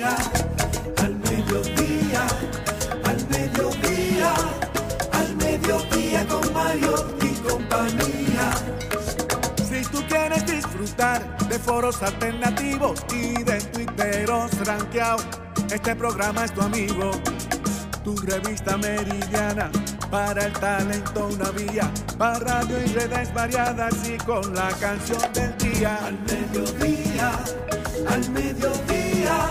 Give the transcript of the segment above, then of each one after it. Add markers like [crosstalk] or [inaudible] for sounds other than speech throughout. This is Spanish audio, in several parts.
Al mediodía, al mediodía, al mediodía con Mariotti y compañía. Si tú quieres disfrutar de foros alternativos y de tuiteros rankeados, este programa es tu amigo. Tu revista meridiana para el talento una vía, para radio y redes variadas y con la canción del día. Al mediodía, al mediodía,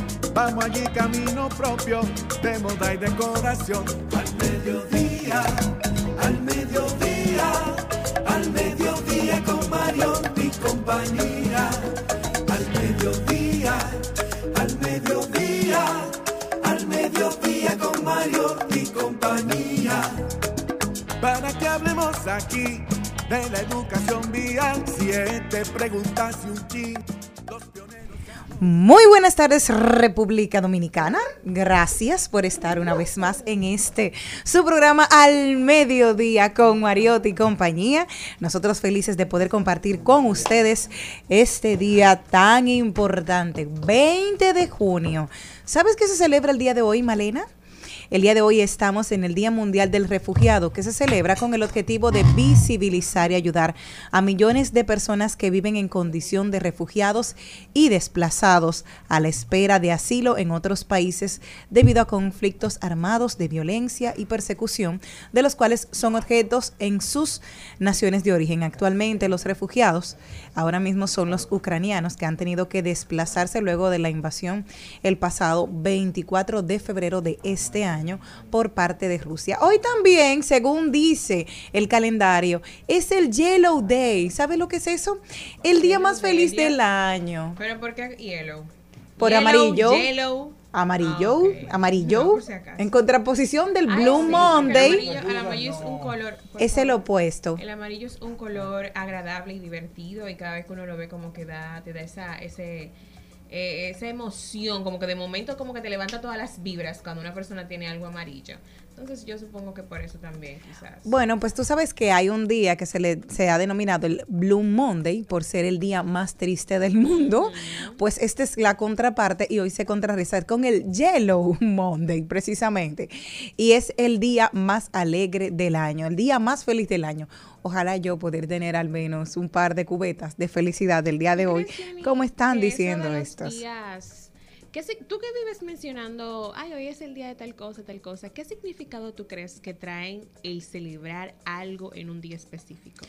Vamos allí camino propio de moda y decoración. Al mediodía, al mediodía, al mediodía con Mario y compañía. Al mediodía, al mediodía, al mediodía con Mario y compañía para que hablemos aquí de la educación vial. Siete preguntas y un chin. Muy buenas tardes República Dominicana. Gracias por estar una vez más en este su programa al mediodía con Mariotti y compañía. Nosotros felices de poder compartir con ustedes este día tan importante, 20 de junio. ¿Sabes qué se celebra el día de hoy, Malena? El día de hoy estamos en el Día Mundial del Refugiado, que se celebra con el objetivo de visibilizar y ayudar a millones de personas que viven en condición de refugiados y desplazados a la espera de asilo en otros países debido a conflictos armados de violencia y persecución, de los cuales son objetos en sus naciones de origen. Actualmente los refugiados ahora mismo son los ucranianos que han tenido que desplazarse luego de la invasión el pasado 24 de febrero de este año por parte de Rusia. Hoy también, según dice el calendario, es el Yellow Day. ¿Sabe lo que es eso? El día más feliz del año. ¿Pero por qué yellow? Por Yellow, amarillo. Yellow. Amarillo, Ah, ok. amarillo, No, si en contraposición del Ay, Blue sí, Monday, El amarillo, el amarillo es un color. es el favor. opuesto. El amarillo es un color agradable y divertido y cada vez que uno lo ve como que da, te da esa, ese, eh, esa emoción, como que de momento como que te levanta todas las vibras cuando una persona tiene algo amarillo. Entonces yo supongo que por eso también quizás. Bueno, pues tú sabes que hay un día que se le se ha denominado el Blue Monday por ser el día más triste del mundo. Pues esta es la contraparte y hoy se contrarresta con el Yellow Monday precisamente. Y es el día más alegre del año, el día más feliz del año. Ojalá yo poder tener al menos un par de cubetas de felicidad del día de hoy, ¿Crees, Jenny, como están diciendo estos. días- ¿qué tú que vives mencionando, ay, hoy es el día de tal cosa, tal cosa, ¿qué significado tú crees que traen el celebrar algo en un día específico?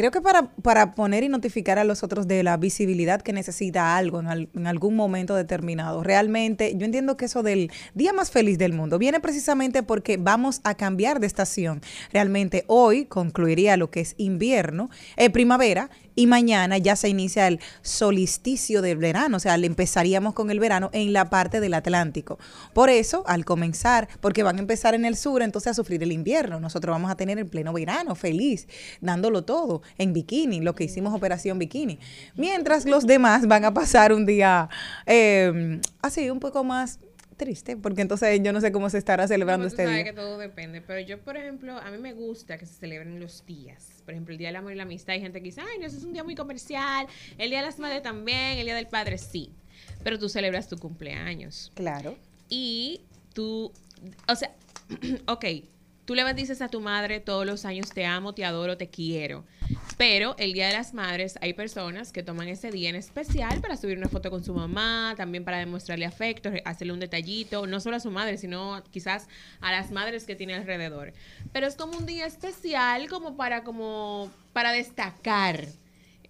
Creo que para, para poner y notificar a los otros de la visibilidad que necesita algo en, al- en algún momento determinado. Realmente, yo entiendo que eso del día más feliz del mundo viene precisamente porque vamos a cambiar de estación. Realmente hoy concluiría lo que es invierno, eh, primavera, y mañana ya se inicia el solsticio del verano, o sea, le empezaríamos con el verano en la parte del Atlántico. Por eso, al comenzar, porque van a empezar en el sur, entonces a sufrir el invierno, nosotros vamos a tener el pleno verano, feliz, dándolo todo, en bikini, lo que hicimos Operación Bikini. Mientras los demás van a pasar un día eh, así, un poco más triste, porque entonces yo no sé cómo se estará celebrando No, tú este sabes día. que todo depende, pero yo, por ejemplo, a mí me gusta que se celebren los días. Por ejemplo, el Día del Amor y la Amistad. Hay gente que dice, ay, no, eso es un día muy comercial. El Día de las Madres también, el Día del Padre sí. Pero tú celebras tu cumpleaños. Claro. Y tú, o sea, [clears throat] ok, tú le dices a tu madre todos los años, te amo, te adoro, te quiero. Pero el Día de las Madres hay personas que toman ese día en especial para subir una foto con su mamá, también para demostrarle afecto, hacerle un detallito, no solo a su madre, sino quizás a las madres que tiene alrededor. Pero es como un día especial como para como para destacar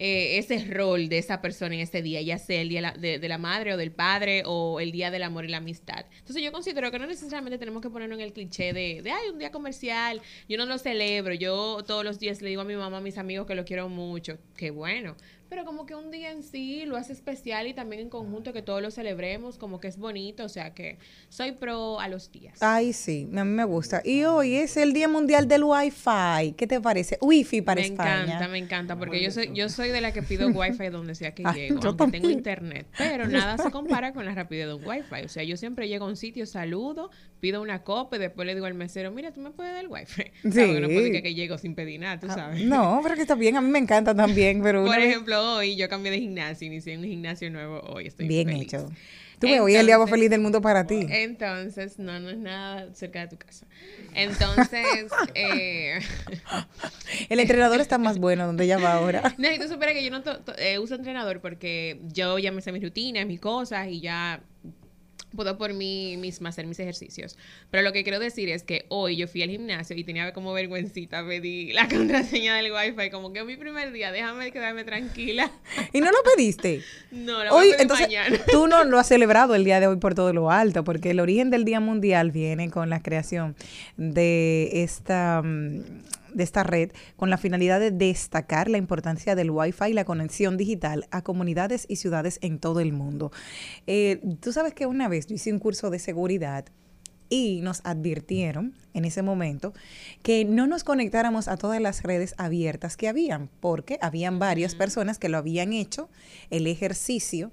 eh, ese rol de esa persona en ese día, ya sea el día de la, de, de la madre o del padre o el día del amor y la amistad. Entonces yo considero que no necesariamente tenemos que ponernos en el cliché de, de, ay, un día comercial, yo no lo celebro, yo todos los días le digo a mi mamá, a mis amigos que lo quiero mucho, qué bueno, pero como que un día en sí lo hace especial y también en conjunto que todos lo celebremos, como que es bonito, o sea que soy pro a los días. Ay, sí, a mí me gusta. Y hoy es el Día Mundial del Wi-Fi. ¿Qué te parece? Wi-Fi para me España. encanta, me encanta, porque yo soy, yo soy de la que pido [laughs] wifi donde sea que Ay, llego, aunque tengo internet, pero nada se compara con la rapidez de un wifi. O sea, yo siempre llego a un sitio, saludo, pido una copa y después le digo al mesero, mira, tú me puedes dar el wifi. [laughs] Sí. No puede que, que llego sin pedir nada, tú Ah, sabes. No, pero que está bien, a mí me encanta también, pero Por vez- ejemplo, hoy yo cambié de gimnasio, inicié un gimnasio nuevo hoy, estoy bien feliz. hecho. Tú ves, hoy es el día más feliz del mundo para ti. Entonces, no, no es nada cerca de tu casa. Entonces, [laughs] eh, El entrenador está más [laughs] bueno donde ella va ahora. No, y tú supieras que yo no to- to- eh, uso entrenador porque yo ya me sé mis rutinas, mis cosas y ya puedo por mí misma hacer mis ejercicios. Pero lo que quiero decir es que hoy yo fui al gimnasio y tenía como vergüencita, pedí la [laughs] contraseña del wifi, como que es mi primer día, déjame quedarme tranquila. ¿Y no lo pediste? [laughs] No, lo voy Hoy, a pedir entonces, mañana. tú no lo has [laughs] celebrado el día de hoy por todo lo alto, porque el origen del Día Mundial viene con la creación de esta, mm, de esta red con la finalidad de destacar la importancia del Wi-Fi y la conexión digital a comunidades y ciudades en todo el mundo. Eh, tú sabes que una vez yo hice un curso de seguridad y nos advirtieron en ese momento que no nos conectáramos a todas las redes abiertas que habían, porque habían varias personas que lo habían hecho, el ejercicio,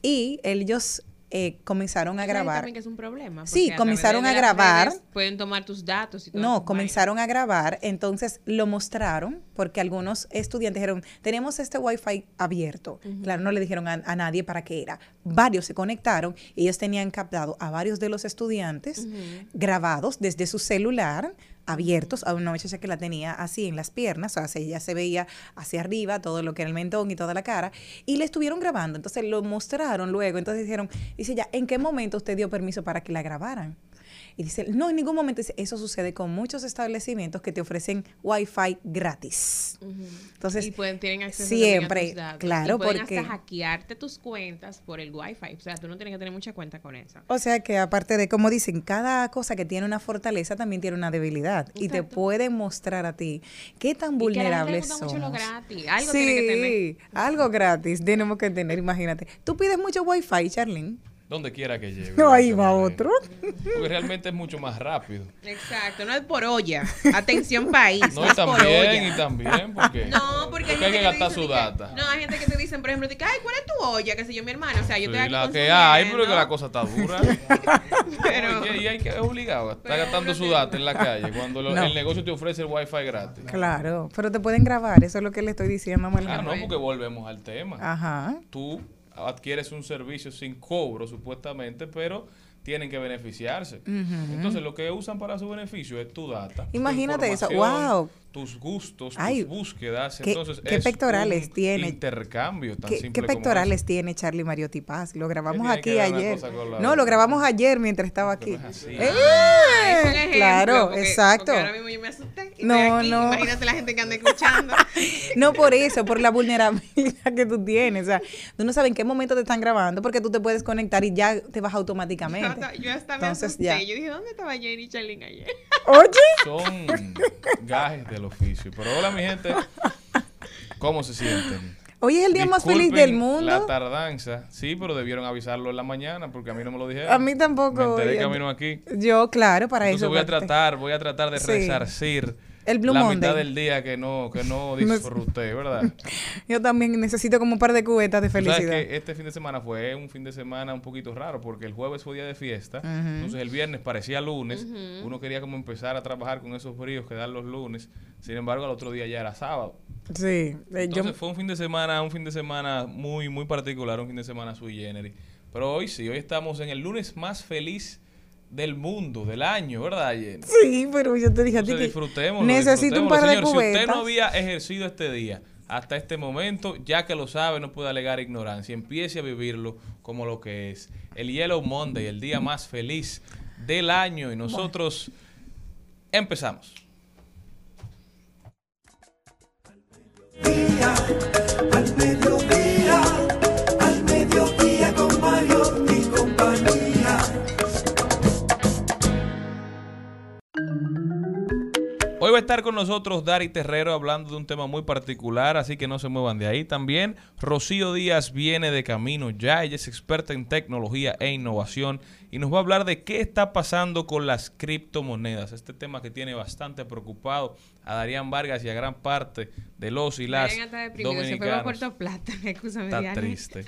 y ellos eh, comenzaron a grabar. también que es un problema. Sí, a comenzaron a grabar. Pueden tomar tus datos y todo. No, comenzaron a grabar, entonces lo mostraron porque algunos estudiantes dijeron, tenemos este wifi abierto. Claro, no le dijeron a, a nadie para qué era. Varios se conectaron y ellos tenían captado a varios de los estudiantes grabados desde su celular abiertos a una muchacha que la tenía así en las piernas, o sea, ella se veía hacia arriba, todo lo que era el mentón y toda la cara, y le estuvieron grabando, entonces lo mostraron luego, entonces dijeron, dice ya, ¿en qué momento usted dio permiso para que la grabaran? Y dice, no, en ningún momento. Dice, eso sucede con muchos establecimientos que te ofrecen Wi-Fi gratis. Entonces, y pueden tienen acceso siempre, a tus datos. claro, y pueden porque- hasta hackearte tus cuentas por el wifi. O sea, tú no tienes que tener mucha cuenta con eso. o sea que aparte de, como dicen, cada cosa que tiene una fortaleza también tiene una debilidad. Y te pueden mostrar a ti qué tan vulnerables mucho lo gratis. Algo sí, tiene que tener. algo gratis tenemos que tener, imagínate. Tú pides mucho Wi-Fi, Charlene. Donde quiera que llegue. No, ahí va otro. Porque realmente es mucho más rápido. Exacto, no es por olla. Atención país. No, y también, y también, porque, No, porque, porque hay que gastar te su data. Que, no, hay gente que te dicen, por ejemplo, ay, ¿cuál es tu olla? Que sé yo, mi hermano. O sea, yo Sí, estoy aquí la que hay, pero que la cosa está dura. [laughs] Pero- Oye, y hay que es obligado a estar gastando su data en la calle cuando lo- No. el negocio te ofrece el wifi gratis. Claro, pero te pueden grabar, eso es lo que le estoy diciendo a Ah, no, porque volvemos al tema. Ajá. Tú adquieres un servicio sin cobro, supuestamente, pero tienen que beneficiarse. Entonces, lo que usan para su beneficio es tu data. tu Imagínate eso, wow. Tus gustos, Ay, tus búsquedas. ¿qué- Entonces, qué es pectorales un tiene? intercambio tan ¿Qué, simple qué como pectorales eso. tiene Charlie Mariotti Paz? Lo grabamos aquí ayer. No, lo grabamos ayer mientras estaba aquí. es así. ¡Eh! Ah, es un ejemplo, claro, porque- exacto. Porque ahora mismo yo me asusté. y No, estoy aquí. no. Imagínate la gente que anda escuchando. [laughs] No por eso, por la vulnerabilidad que tú tienes. O sea, tú no sabes en qué momento te están grabando porque tú te puedes conectar y ya te vas Yo automáticamente. hasta, yo hasta me Entonces, asusté. ya. Yo dije, ¿dónde estaba Jenny y Charlene ayer? Oye, Son [laughs] gajes del oficio. Pero hola, mi gente. ¿Cómo se sienten? hoy es el día más feliz Disculpen del mundo. La tardanza. Sí, pero debieron avisarlo en la mañana porque a mí no me lo dijeron. A mí tampoco. Me enteré oye. camino aquí. Yo, claro, para Entonces eso. voy a tratar, voy a tratar de Sí. resarcir El Blue la Monday. mitad del día que no, que no [laughs] disfruté, ¿verdad? [laughs] Yo también necesito como un par de cubetas de sabes felicidad. que este fin de semana fue un fin de semana un poquito raro porque el jueves fue día de fiesta, entonces el viernes parecía lunes, uno quería como empezar a trabajar con esos bríos que dan los lunes, sin embargo al otro día ya era sábado. Sí, eh, yo, Entonces fue un fin de semana, un fin de semana muy, muy particular, un fin de semana sui generis. Pero hoy sí, hoy estamos en el lunes más feliz del mundo, del año, ¿verdad, Jenny? sí, pero yo te dije a ti que disfrutemos. necesito un par de Señor, si usted cubetas. no había ejercido este día, hasta este momento, ya que lo sabe, no puede alegar ignorancia. Empiece a vivirlo como lo que es. El Yellow Monday, el día más feliz del año. Y nosotros empezamos. día, al mediodía, Hoy va a estar con nosotros Dari Terrero hablando de un tema muy particular, así que no se muevan de ahí. También Rocío Díaz viene de camino ya, ella es experta en tecnología e innovación y nos va a hablar de qué está pasando con las criptomonedas, este tema que tiene bastante preocupado a Darían Vargas y a gran parte de los y las deprimido, se fue a dominicanos. Puerto Plata, Está triste.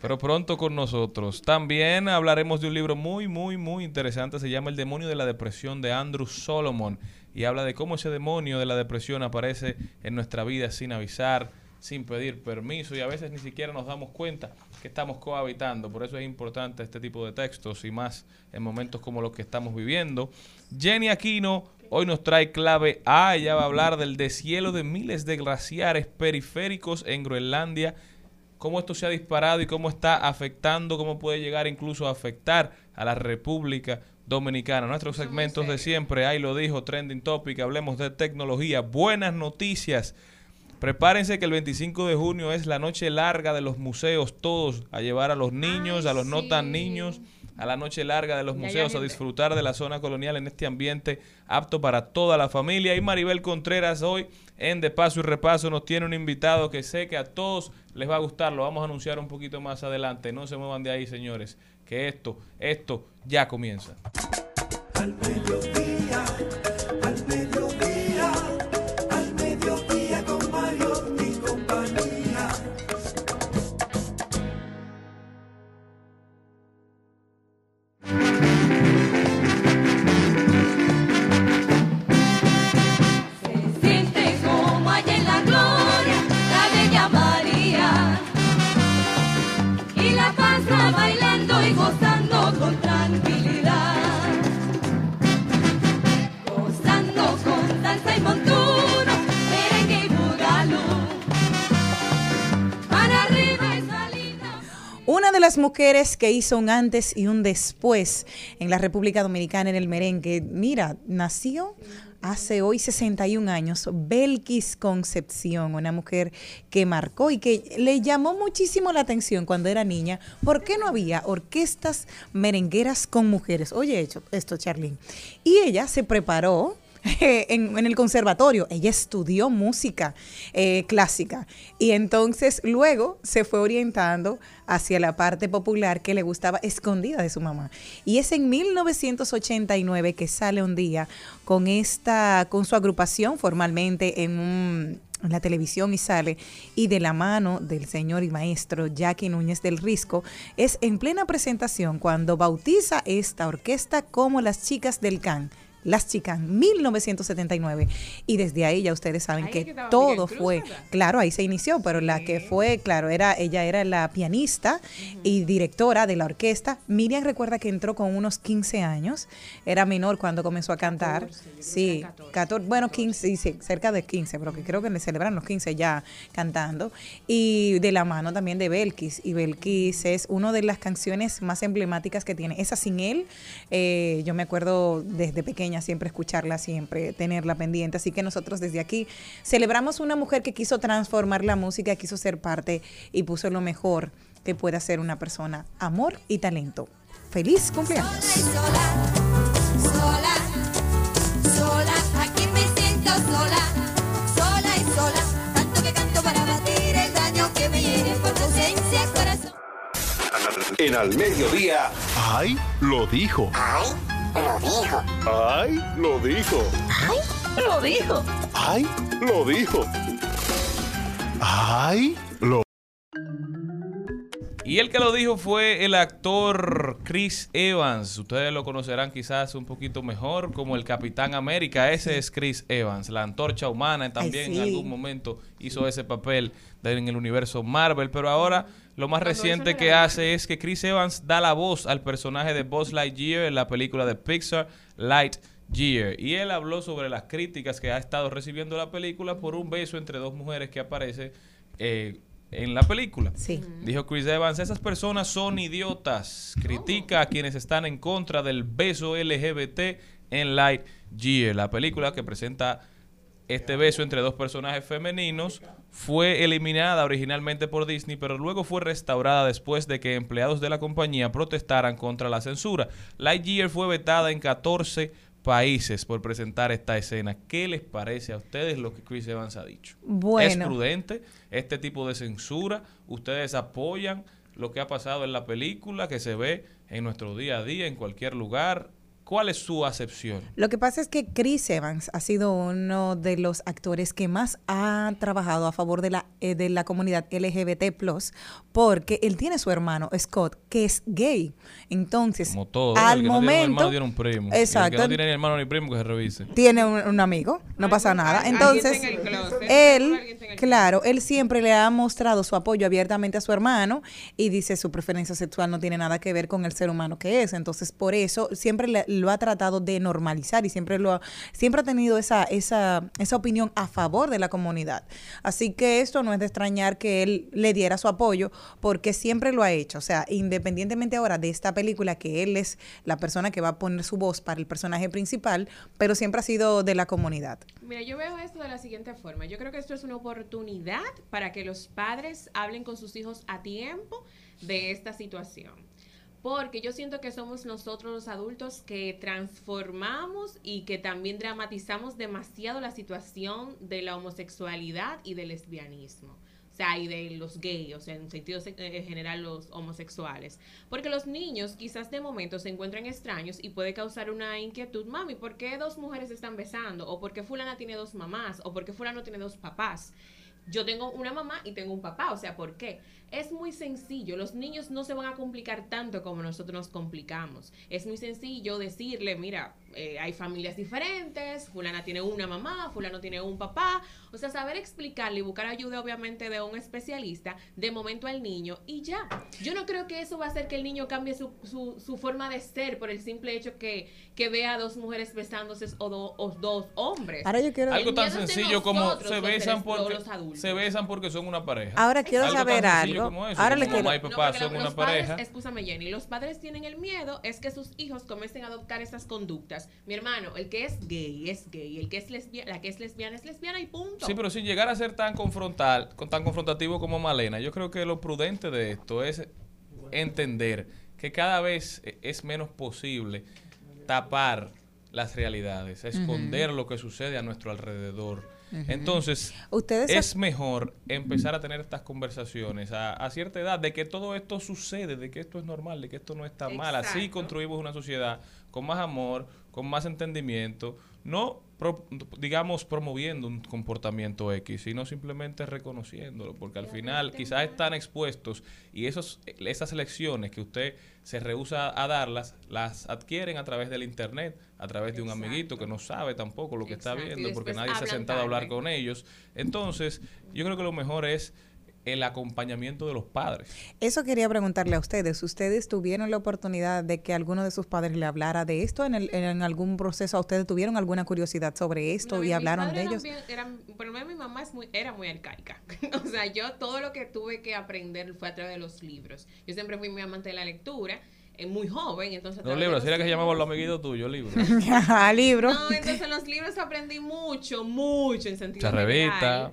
Pero pronto con nosotros. También hablaremos de un libro muy, muy, muy interesante. Se llama El demonio de la depresión de Andrew Solomon. Y habla de cómo ese demonio de la depresión aparece en nuestra vida sin avisar, sin pedir permiso. Y a veces ni siquiera nos damos cuenta que estamos cohabitando. Por eso es importante este tipo de textos y más en momentos como los que estamos viviendo. Jenny Aquino hoy nos trae clave A. Ella va a hablar del deshielo de miles de glaciares periféricos en Groenlandia cómo esto se ha disparado y cómo está afectando, cómo puede llegar incluso a afectar a la República Dominicana. Nuestros segmentos de siempre, ahí lo dijo, Trending Topic, hablemos de tecnología, buenas noticias. Prepárense que el 25 de junio es la noche larga de los museos, todos a llevar a los niños, Ay, a los no tan niños, a la noche larga de los Ya, museos, a disfrutar de la zona colonial en este ambiente apto para toda la familia. Y Maribel Contreras hoy en De Paso y Repaso nos tiene un invitado que sé que a todos les va a gustar. Lo vamos a anunciar un poquito más adelante. No se muevan de ahí, señores, que esto, esto ya comienza. Las mujeres que hizo un antes y un después en la República Dominicana en el merengue, mira, nació hace hoy 61 años, Belkis Concepción, una mujer que marcó y que le llamó muchísimo la atención cuando era niña. ¿Por qué no había orquestas merengueras con mujeres? Oye, esto, Charlene. Y ella se preparó [laughs] en, el conservatorio. Ella estudió música eh, clásica y entonces luego se fue orientando hacia la parte popular que le gustaba escondida de su mamá. Y es en 1989 que sale un día con esta, con su agrupación formalmente en en la televisión y sale, y de la mano del señor y maestro Jackie Núñez del Risco, es en plena presentación cuando bautiza esta orquesta como las chicas del CAN. Las Chicas, 1979. Y desde ahí ya ustedes saben Ahí que todo Cruz, fue, claro, ahí se inició, pero la que fue, claro, era ella era la pianista y directora de la orquesta. Miriam recuerda que entró con unos 15 años, era menor cuando comenzó a cantar. 14, yo creo que sí, eran 14. 14, bueno, 15, sí, sí, cerca de 15, pero que creo que le celebran los 15 ya cantando. Y de la mano también de Belkis. Y Belkis es una de las canciones más emblemáticas que tiene. Esa sin él, eh, yo me acuerdo desde pequeña siempre escucharla, siempre tenerla pendiente. Así que nosotros desde aquí celebramos una mujer que quiso transformar la música, quiso ser parte y puso lo mejor que puede hacer una persona, amor y talento. Feliz cumpleaños. Sola y sola, sola, sola, aquí me siento sola, sola y sola, tanto que canto para batir el daño que me hiere por tu ausencia, corazón. En al mediodía, ¡Ay! Lo dijo. Ay, lo dijo. ¡Ay! Lo dijo. Ay, lo dijo. ¡Ay! Lo dijo. ¡Ay! Lo Y el que lo dijo fue el actor Chris Evans. Ustedes lo conocerán quizás un poquito mejor como el Capitán América. Ese es Chris Evans, la antorcha humana. También sí. en algún momento hizo ese papel en el universo Marvel. Pero ahora lo más Cuando reciente que era hace es que Chris Evans da la voz al personaje de Buzz Lightyear en la película de Pixar, Light Year. Y él habló sobre las críticas que ha estado recibiendo la película por un beso entre dos mujeres que aparece eh, en la película. Sí. Dijo Chris Evans, esas personas son idiotas. Critica a quienes están en contra del beso LGBT en Lightyear, la película que presenta este beso entre dos personajes femeninos fue eliminada originalmente por Disney, pero luego fue restaurada después de que empleados de la compañía protestaran contra la censura. Lightyear fue vetada en 14 países por presentar esta escena. ¿Qué les parece a ustedes lo que Chris Evans ha dicho? Bueno. ¿Es prudente este tipo de censura? ¿Ustedes apoyan lo que ha pasado en la película que se ve en nuestro día a día, en cualquier lugar? ¿Cuál es su acepción? Lo que pasa es que Chris Evans ha sido uno de los actores que más ha trabajado a favor de la, eh, de la comunidad LGBT, porque él tiene su hermano, Scott, que es gay. Entonces, Como todo. al el que no tiene un momento. hermano tiene un primo. El Exacto. que no tiene ni hermano ni primo que se revise. tiene un, un amigo, no pasa nada. Entonces, el él, el claro, él siempre le ha mostrado su apoyo abiertamente a su hermano y dice su preferencia sexual no tiene nada que ver con el ser humano que es. Entonces, por eso siempre le- lo ha tratado de normalizar y siempre lo ha, siempre ha tenido esa, esa, esa opinión a favor de la comunidad. Así que esto no es de extrañar que él le diera su apoyo porque siempre lo ha hecho. O sea, independientemente ahora de esta película, que él es la persona que va a poner su voz para el personaje principal, pero siempre ha sido de la comunidad. Mira, yo veo esto de la siguiente forma. Yo creo que esto es una oportunidad para que los padres hablen con sus hijos a tiempo de esta situación. Porque yo siento que somos nosotros los adultos que transformamos y que también dramatizamos demasiado la situación de la homosexualidad y del lesbianismo. O sea, y de los gays, o sea, en sentido se- eh, general los homosexuales. Porque los niños quizás de momento se encuentran extraños y puede causar una inquietud. Mami, ¿por qué dos mujeres están besando? ¿O por qué fulana tiene dos mamás? ¿O por qué fulano tiene dos papás? Yo tengo una mamá y tengo un papá, o sea, ¿por qué? Es muy sencillo, los niños no se van a complicar tanto como nosotros nos complicamos. Es muy sencillo decirle, mira, eh, hay familias diferentes, fulana tiene una mamá, fulano tiene un papá, o sea, saber explicarle y buscar ayuda obviamente de un especialista de momento al niño y ya. Yo no creo que eso va a hacer que el niño cambie su, su, su forma de ser por el simple hecho que, que vea a dos mujeres besándose o, do- o dos hombres. Ahora yo quiero... Algo tan sencillo como se besan porque los adultos. se besan porque son una pareja. Ahora quiero Algo saber sencillo algo. como eso, Ahora le quiero... y papá son una los padres, pareja. Jenny. Los padres tienen el miedo es que sus hijos comiencen a adoptar estas conductas. Mi hermano, el que es gay es gay, el que es lesbiana, la que es lesbiana es lesbiana y punto. Sí, pero sin llegar a ser tan confrontal, con tan confrontativo como Malena, yo creo que lo prudente de esto es entender que cada vez e- es menos posible tapar las realidades, esconder lo que sucede a nuestro alrededor. Entonces, Ustedes es mejor empezar a tener estas conversaciones a, a cierta edad de que todo esto sucede, de que esto es normal, de que esto no está mal. Así construimos una sociedad con más amor, con más entendimiento, no pro- digamos promoviendo un comportamiento X, sino simplemente reconociéndolo, porque al final quizás están expuestos y esos, esas lecciones que usted se rehúsa a darlas, las adquieren a través del internet, a través de un Exacto. amiguito que no sabe tampoco lo que Exacto, está viendo, porque nadie se ha sentado a hablar con ellos. Entonces, yo creo que lo mejor es el acompañamiento de los padres. Eso quería preguntarle a ustedes. ¿Ustedes tuvieron la oportunidad de que alguno de sus padres le hablara de esto en, el- en algún proceso? ¿A ustedes tuvieron alguna curiosidad sobre esto No, y hablaron de ellos? bien- eran- por lo menos mi mamá es muy, era muy arcaica. [laughs] o sea, yo todo lo que tuve que aprender fue a través de los libros. Yo siempre fui muy amante de la lectura, eh, muy joven, entonces... Los libros, así era que se llamaban libros- los amiguitos tuyos, libros. [laughs] [laughs] Ajá, libro. No, entonces en los libros aprendí mucho, mucho en sentido Mucha revista. general.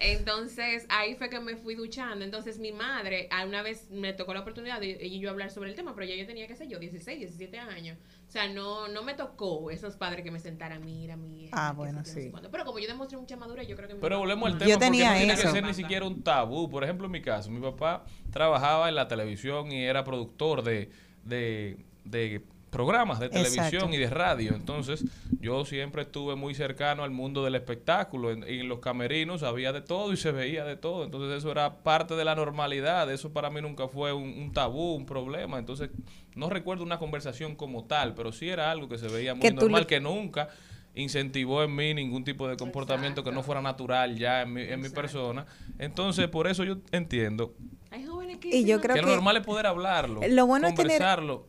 Entonces ahí fue que me fui duchando. Entonces mi madre, a una vez me tocó la oportunidad de y yo hablar sobre el tema, pero ya yo tenía, qué sé yo, 16, 17 años. O sea, no, no me tocó esos padres que me sentaran, mira, mira. Ah, bueno, yo, no sí. Pero como yo demostré mucha madurez, yo creo que... Pero volvemos al Yo tema porque tenía no tiene eso. que ser ni siquiera un tabú. Por ejemplo, en mi caso, mi papá trabajaba en la televisión y era productor de, de, de programas de televisión Exacto. y de radio. Entonces, yo siempre estuve muy cercano al mundo del espectáculo. En, en los camerinos había de todo y se veía de todo. Entonces, eso era parte de la normalidad. Eso para mí nunca fue un, un tabú, un problema. Entonces, no recuerdo una conversación como tal, pero sí era algo que se veía muy normal, le- que nunca incentivó en mí ningún tipo de comportamiento que no fuera natural ya en mi, en mi persona. Entonces, por eso yo entiendo Hay jóvenes que Y yo creo que que lo normal es poder hablarlo, lo bueno es tener- conversarlo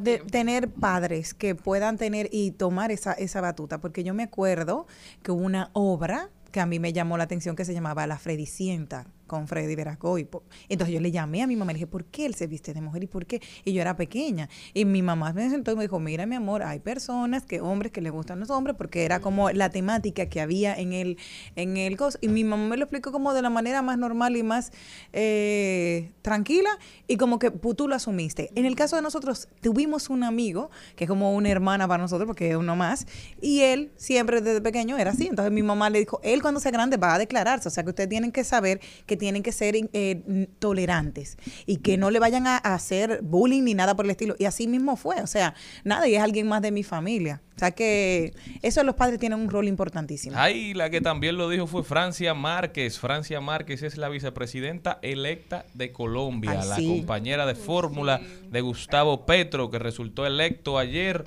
de tener padres que puedan tener y tomar esa, esa batuta, porque yo me acuerdo que hubo una obra que a mí me llamó la atención que se llamaba La Fredicienta con Freddy Veracoy. Entonces yo le llamé a mi mamá y le dije, ¿por qué él se viste de mujer y por qué? Y yo era pequeña. Y mi mamá me sentó y me dijo, mira mi amor, hay personas que hombres que les gustan los hombres porque era como la temática que había en el, en el cos. Y mi mamá me lo explicó como de la manera más normal y más eh, tranquila y como que tú lo asumiste. En el caso de nosotros, tuvimos un amigo que es como una hermana para nosotros porque es uno más y él siempre desde pequeño era así. Entonces mi mamá le dijo, él cuando sea grande va a declararse. O sea que ustedes tienen que saber que tienen que ser eh, tolerantes y que no le vayan a, a hacer bullying ni nada por el estilo. Y así mismo fue. O sea, nada, y es alguien más de mi familia. O sea que eso los padres tienen un rol importantísimo. Ahí la que también lo dijo fue Francia Márquez. Francia Márquez es la vicepresidenta electa de Colombia, Ay, la sí. compañera de fórmula de Gustavo Petro, que resultó electo ayer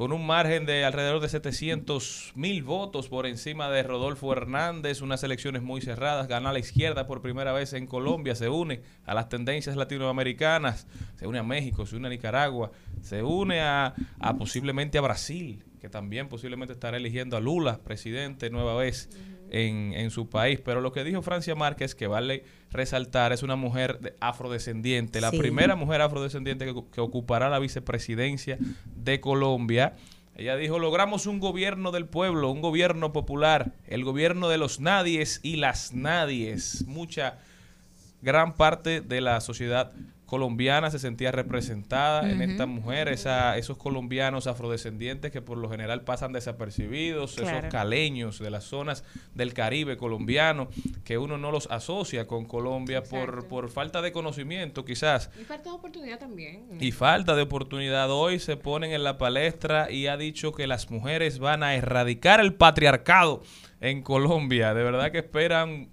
con un margen de alrededor de 700 mil votos por encima de Rodolfo Hernández, unas elecciones muy cerradas, gana la izquierda por primera vez en Colombia, se une a las tendencias latinoamericanas, se une a México, se une a Nicaragua, se une a, a posiblemente a Brasil, que también posiblemente estará eligiendo a Lula, presidente nueva vez en, en su país. Pero lo que dijo Francia Márquez, que vale resaltar, es una mujer de- afrodescendiente, la primera mujer afrodescendiente que, que ocupará la vicepresidencia de Colombia. Ella dijo, logramos un gobierno del pueblo, un gobierno popular, el gobierno de los nadies y las nadies. Mucha, gran parte de la sociedad colombiana se sentía representada en esta mujer, esa, esos colombianos afrodescendientes que por lo general pasan desapercibidos, Claro. esos caleños de las zonas del Caribe colombiano, que uno no los asocia con Colombia por, por falta de conocimiento quizás. Y falta de oportunidad también. Y falta de oportunidad. Hoy se ponen en la palestra y ha dicho que las mujeres van a erradicar el patriarcado en Colombia. De verdad que esperan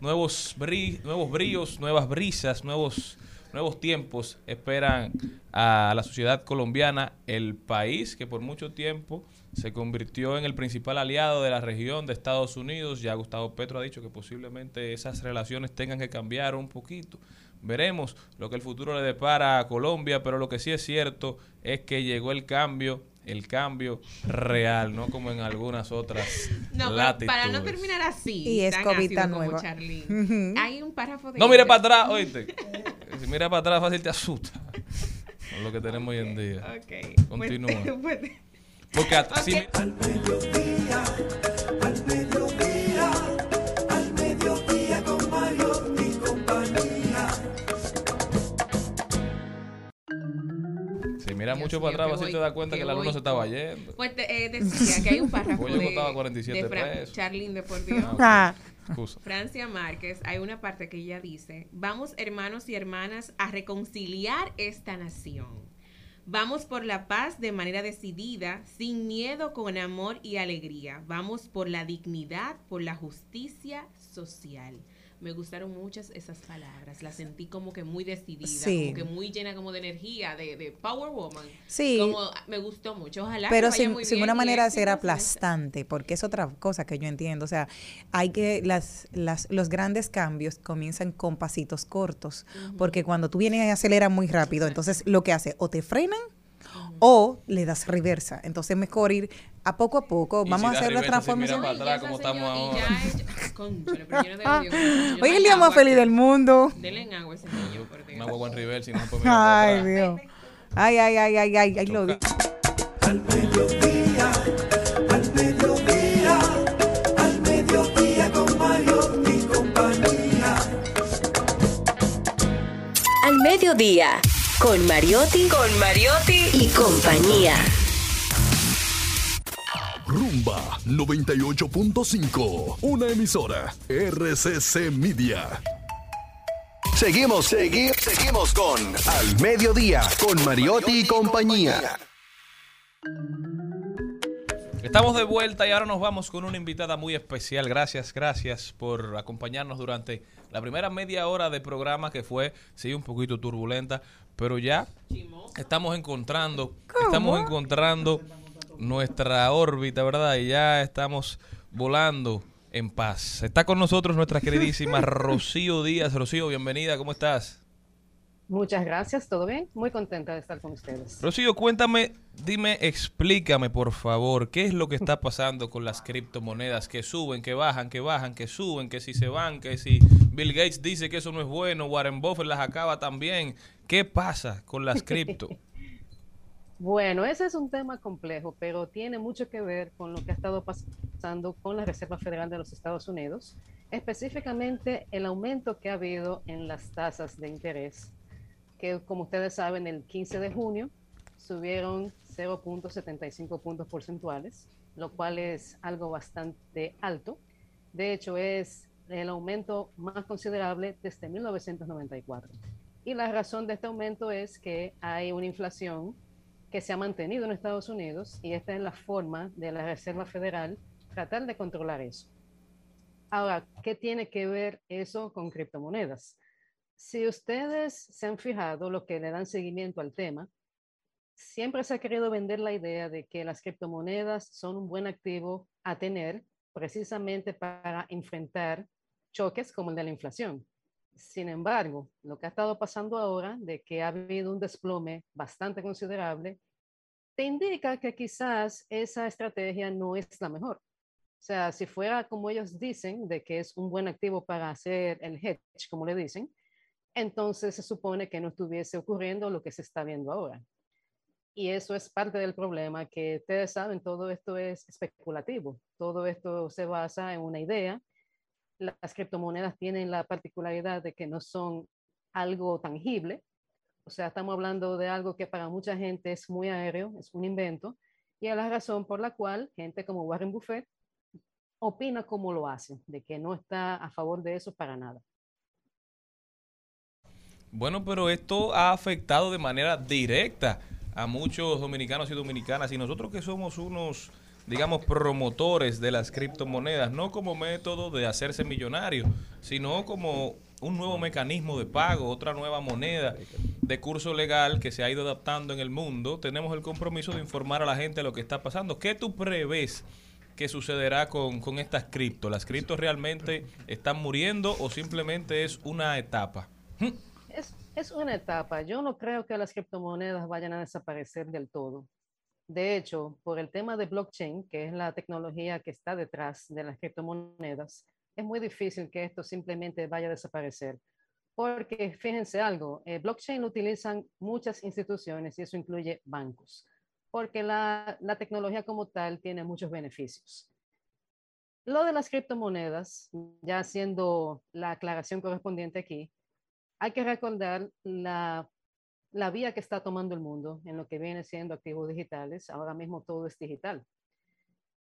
nuevos, nuevos bríos, nuevas brisas, nuevos, nuevos tiempos. Esperan a la sociedad colombiana, el país que por mucho tiempo se convirtió en el principal aliado de la región de Estados Unidos. Ya Gustavo Petro ha dicho que posiblemente esas relaciones tengan que cambiar un poquito. Veremos lo que el futuro le depara a Colombia, pero lo que sí es cierto es que llegó el cambio, el cambio real, no como en algunas otras No, latitudes. para no terminar así, Y es tan como nueva. Hay un párrafo de... No mire para atrás, oíste. Si mira para atrás fácil te asusta. Con lo que tenemos hoy en día. Ok. Continúa. Pues- [laughs] Porque a- si mira Dios mucho para atrás, fácil te das cuenta que la luna se estaba yendo. Pues te- eh, decía que hay un párrafo Pues yo de, costaba 47 de Fran- pesos. Charlene, por Dios. Ah, Ah, Excusa. Francia Márquez, hay una parte que ella dice, vamos hermanos y hermanas a reconciliar esta nación. Vamos por la paz de manera decidida, sin miedo, con amor y alegría. Vamos por la dignidad, por la justicia social. Me gustaron muchas esas palabras, las sentí como que muy decidida, Sí. como que muy llena como de energía, de, de Power Woman. Sí. Como, me gustó mucho, ojalá. pero sin, muy sin bien una manera de ser aplastante, porque es otra cosa que yo entiendo. O sea, hay que, las, las, los grandes cambios comienzan con pasitos cortos, porque cuando tú vienes y aceleras muy rápido, entonces lo que hace, o te frenan o le das reversa. Entonces mejor ir a poco a poco. Vamos si a hacer la si transformación. Hoy es el día más agua. feliz del mundo. Denle en agua ese niño. Una guagua en reversa y no Ay. Dios. Ay, ay, ay, ay, ay, ay, lo vi. Al mediodía, al mediodía, al mediodía con Mario y compañía. Al mediodía, con Mariotti, con Mariotti y compañía. Rumba 98.5. Una emisora. RCC Media. Seguimos, seguimos, seguimos con Al Mediodía, con Mariotti y compañía. Estamos de vuelta y ahora nos vamos con una invitada muy especial. Gracias, gracias por acompañarnos durante la primera media hora de programa que fue, sí, un poquito turbulenta, pero ya estamos encontrando, estamos encontrando nuestra órbita, ¿verdad? Y ya estamos volando en paz. Está con nosotros nuestra queridísima [laughs] Rocío Díaz. Rocío, bienvenida, ¿cómo estás? Muchas gracias, ¿todo bien? Muy contenta de estar con ustedes. Rocío, cuéntame, dime, explícame por favor, ¿qué es lo que está pasando con las criptomonedas que suben, que bajan, que bajan, que suben, que si se van, que si Bill Gates dice que eso no es bueno, Warren Buffett las acaba también? ¿Qué pasa con las cripto? [laughs] Bueno, ese es un tema complejo, pero tiene mucho que ver con lo que ha estado pasando con la Reserva Federal de los Estados Unidos, específicamente el aumento que ha habido en las tasas de interés que como ustedes saben, el 15 de junio subieron 0.75 puntos porcentuales, lo cual es algo bastante alto. De hecho, es el aumento más considerable desde 1994. Y la razón de este aumento es que hay una inflación que se ha mantenido en Estados Unidos y esta es la forma de la Reserva Federal tratar de controlar eso. Ahora, ¿qué tiene que ver eso con criptomonedas? si ustedes se han fijado, lo que le dan seguimiento al tema, siempre se ha querido vender la idea de que las criptomonedas son un buen activo a tener precisamente para enfrentar choques como el de la inflación. Sin embargo, lo que ha estado pasando ahora, de que ha habido un desplome bastante considerable, te indica que quizás esa estrategia no es la mejor. O sea, si fuera como ellos dicen, de que es un buen activo para hacer el hedge, como le dicen, entonces se supone que no estuviese ocurriendo lo que se está viendo ahora. Y eso es parte del problema, que ustedes saben, todo esto es especulativo, todo esto se basa en una idea. Las criptomonedas tienen la particularidad de que no son algo tangible, o sea, estamos hablando de algo que para mucha gente es muy aéreo, es un invento, y es la razón por la cual gente como Warren Buffett opina como lo hace, de que no está a favor de eso para nada. Bueno, pero esto ha afectado de manera directa a muchos dominicanos y dominicanas y nosotros que somos unos, digamos, promotores de las criptomonedas, no como método de hacerse millonario, sino como un nuevo mecanismo de pago, otra nueva moneda de curso legal que se ha ido adaptando en el mundo, tenemos el compromiso de informar a la gente de lo que está pasando. ¿Qué tú prevés que sucederá con, con estas cripto? ¿Las criptos realmente están muriendo o simplemente es una etapa? Es una etapa. Yo no creo que las criptomonedas vayan a desaparecer del todo. De hecho, por el tema de blockchain, que es la tecnología que está detrás de las criptomonedas, es muy difícil que esto simplemente vaya a desaparecer. Porque fíjense algo, el blockchain lo utilizan muchas instituciones y eso incluye bancos, porque la, la tecnología como tal tiene muchos beneficios. Lo de las criptomonedas, ya haciendo la aclaración correspondiente aquí, hay que recordar la, la vía que está tomando el mundo en lo que viene siendo activos digitales. Ahora mismo todo es digital.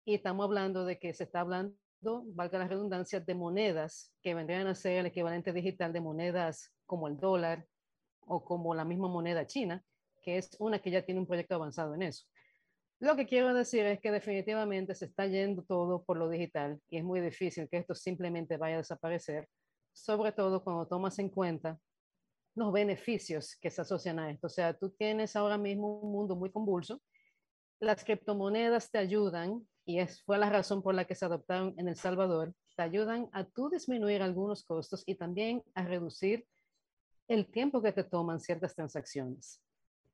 Y estamos hablando de que se está hablando, valga la redundancia, de monedas que vendrían a ser el equivalente digital de monedas como el dólar o como la misma moneda china, que es una que ya tiene un proyecto avanzado en eso. Lo que quiero decir es que definitivamente se está yendo todo por lo digital y es muy difícil que esto simplemente vaya a desaparecer sobre todo cuando tomas en cuenta los beneficios que se asocian a esto. O sea, tú tienes ahora mismo un mundo muy convulso. Las criptomonedas te ayudan, y es, fue la razón por la que se adoptaron en El Salvador, te ayudan a tú disminuir algunos costos y también a reducir el tiempo que te toman ciertas transacciones.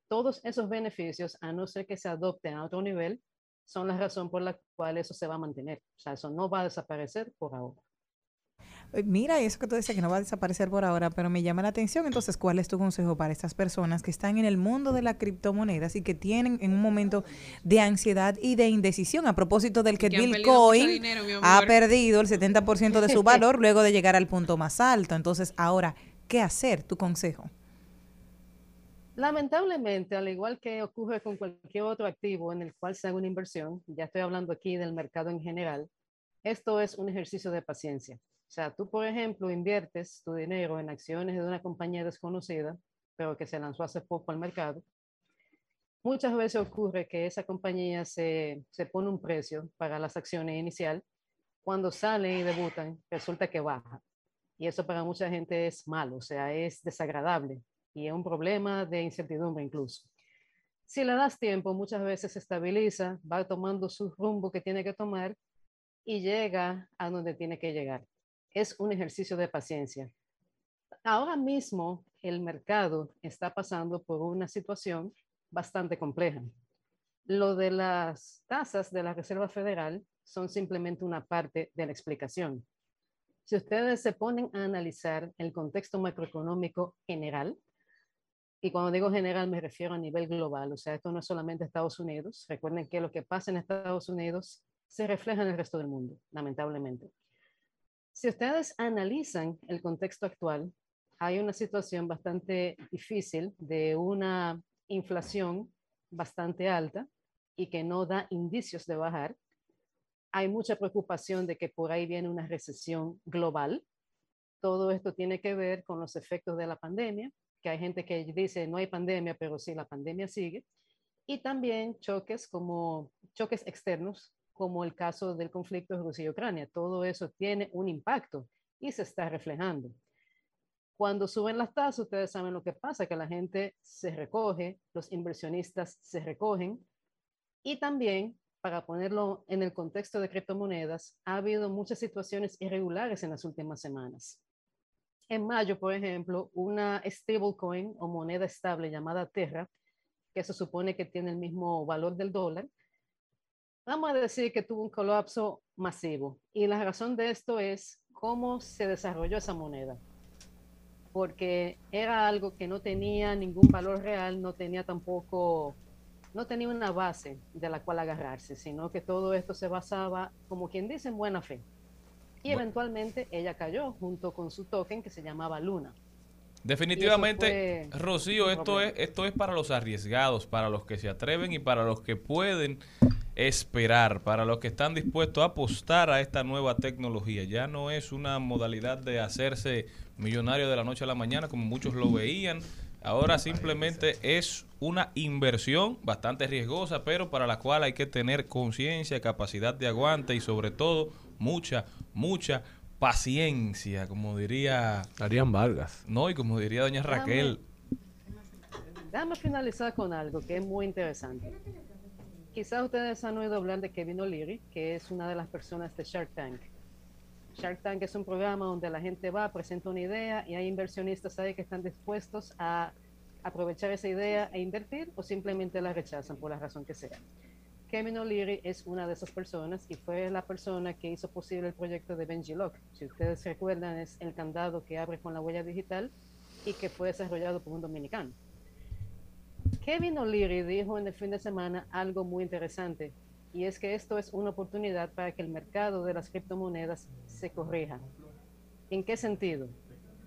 Todos esos beneficios, a no ser que se adopten a otro nivel, son la razón por la cual eso se va a mantener. O sea, eso no va a desaparecer por ahora. Eh, mira, eso que tú dices que no va a desaparecer por ahora, pero me llama la atención. Entonces, ¿cuál es tu consejo para estas personas que están en el mundo de las criptomonedas y que tienen en un momento de ansiedad y de indecisión? A propósito del que, Bitcoin ha perdido el 70% de su [laughs] valor luego de llegar al punto más alto. Entonces, ahora, ¿qué hacer? Tu consejo. Lamentablemente, al igual que ocurre con cualquier otro activo en el cual se haga una inversión, ya estoy hablando aquí del mercado en general, esto es un ejercicio de paciencia. O sea, tú, por ejemplo, inviertes tu dinero en acciones de una compañía desconocida, pero que se lanzó hace poco al mercado. Muchas veces ocurre que esa compañía se, se pone un precio para las acciones inicial. Cuando salen y debutan, resulta que baja. Y eso para mucha gente es malo, o sea, es desagradable y es un problema de incertidumbre incluso. Si le das tiempo, muchas veces se estabiliza, va tomando su rumbo que tiene que tomar y llega a donde tiene que llegar es un ejercicio de paciencia. Ahora mismo, el mercado está pasando por una situación bastante compleja. Lo de las tasas de la Reserva Federal son simplemente una parte de la explicación. Si ustedes se ponen a analizar el contexto macroeconómico general, y cuando digo general me refiero a nivel global, o sea, esto no es solamente Estados Unidos. Recuerden que lo que pasa en Estados Unidos se refleja en el resto del mundo, lamentablemente. Si ustedes analizan el contexto actual, hay una situación bastante difícil de una inflación bastante alta y que no da indicios de bajar. Hay mucha preocupación de que por ahí viene una recesión global. Todo esto tiene que ver con los efectos de la pandemia, que hay gente que dice no hay pandemia, pero sí la pandemia sigue. Y también choques como choques externos, como el caso del conflicto de Rusia y Ucrania. Todo eso tiene un impacto y se está reflejando. Cuando suben las tasas, ustedes saben lo que pasa, que la gente se recoge, los inversionistas se recogen y también, para ponerlo en el contexto de criptomonedas, ha habido muchas situaciones irregulares en las últimas semanas. En mayo, por ejemplo, una stablecoin o moneda estable llamada Terra, que se supone que tiene el mismo valor del dólar, vamos a decir que tuvo un colapso masivo. Y la razón de esto es cómo se desarrolló esa moneda. Porque era algo que no tenía ningún valor real, no tenía tampoco, no tenía una base de la cual agarrarse, sino que todo esto se basaba, como quien dice, en buena fe. Y eventualmente ella cayó junto con su token que se llamaba Luna. Definitivamente, Rocío, esto es, esto es para los arriesgados, para los que se atreven y para los que pueden esperar, para los que están dispuestos a apostar a esta nueva tecnología. Ya no es una modalidad de hacerse millonario de la noche a la mañana como muchos lo veían. Ahora simplemente es una inversión bastante riesgosa, pero para la cual hay que tener conciencia, capacidad de aguante y sobre todo mucha, mucha paciencia, como diría Darían Vargas. no, y como diría doña Raquel, Déjame finalizar con algo que es muy interesante. Quizás ustedes han oído hablar de Kevin O'Leary, que es una de las personas de Shark Tank. Shark Tank es un programa donde la gente va, presenta una idea y hay inversionistas ahí que están dispuestos a aprovechar esa idea e invertir o simplemente la rechazan por la razón que sea. Kevin O'Leary es una de esas personas y fue la persona que hizo posible el proyecto de Benji Lock. Si ustedes recuerdan, es el candado que abre con la huella digital y que fue desarrollado por un dominicano. Kevin O'Leary dijo en el fin de semana algo muy interesante y es que esto es una oportunidad para que el mercado de las criptomonedas se corrija. ¿En qué sentido?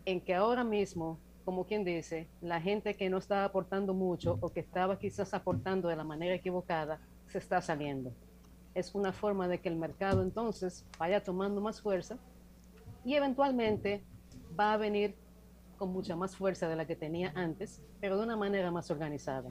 En que ahora mismo, como quien dice, la gente que no estaba aportando mucho o que estaba quizás aportando de la manera equivocada, se está saliendo. Es una forma de que el mercado entonces vaya tomando más fuerza y eventualmente va a venir con mucha más fuerza de la que tenía antes, pero de una manera más organizada.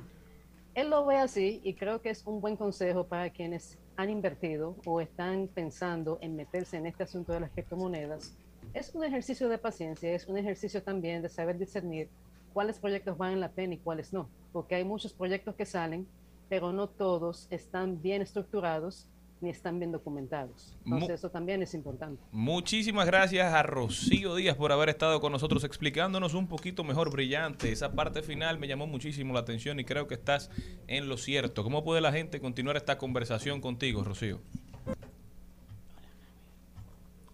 Él lo ve así y creo que es un buen consejo para quienes han invertido o están pensando en meterse en este asunto de las criptomonedas. Es un ejercicio de paciencia, es un ejercicio también de saber discernir cuáles proyectos valen la pena y cuáles no, porque hay muchos proyectos que salen, pero no todos están bien estructurados ni están bien documentados. Entonces Mu- eso también es importante. Muchísimas gracias a Rocío Díaz por haber estado con nosotros explicándonos un poquito mejor brillante. Esa parte final me llamó muchísimo la atención y creo que estás en lo cierto. ¿Cómo puede la gente continuar esta conversación contigo, Rocío?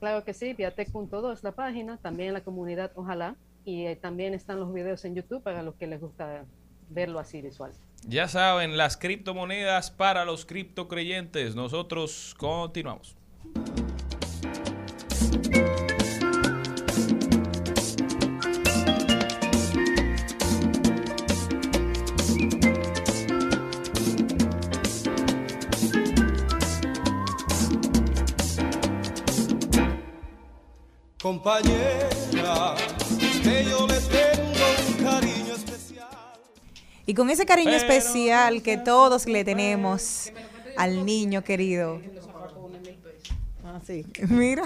Claro que sí, viatec.do es la página, también la comunidad Ojalá, y eh, también están los videos en YouTube para los que les gusta verlo así visual. Ya saben, las criptomonedas para los criptocreyentes. Nosotros continuamos. Compañera, que yo Y con ese cariño especial que todos le tenemos al niño querido. Así, [laughs] mira,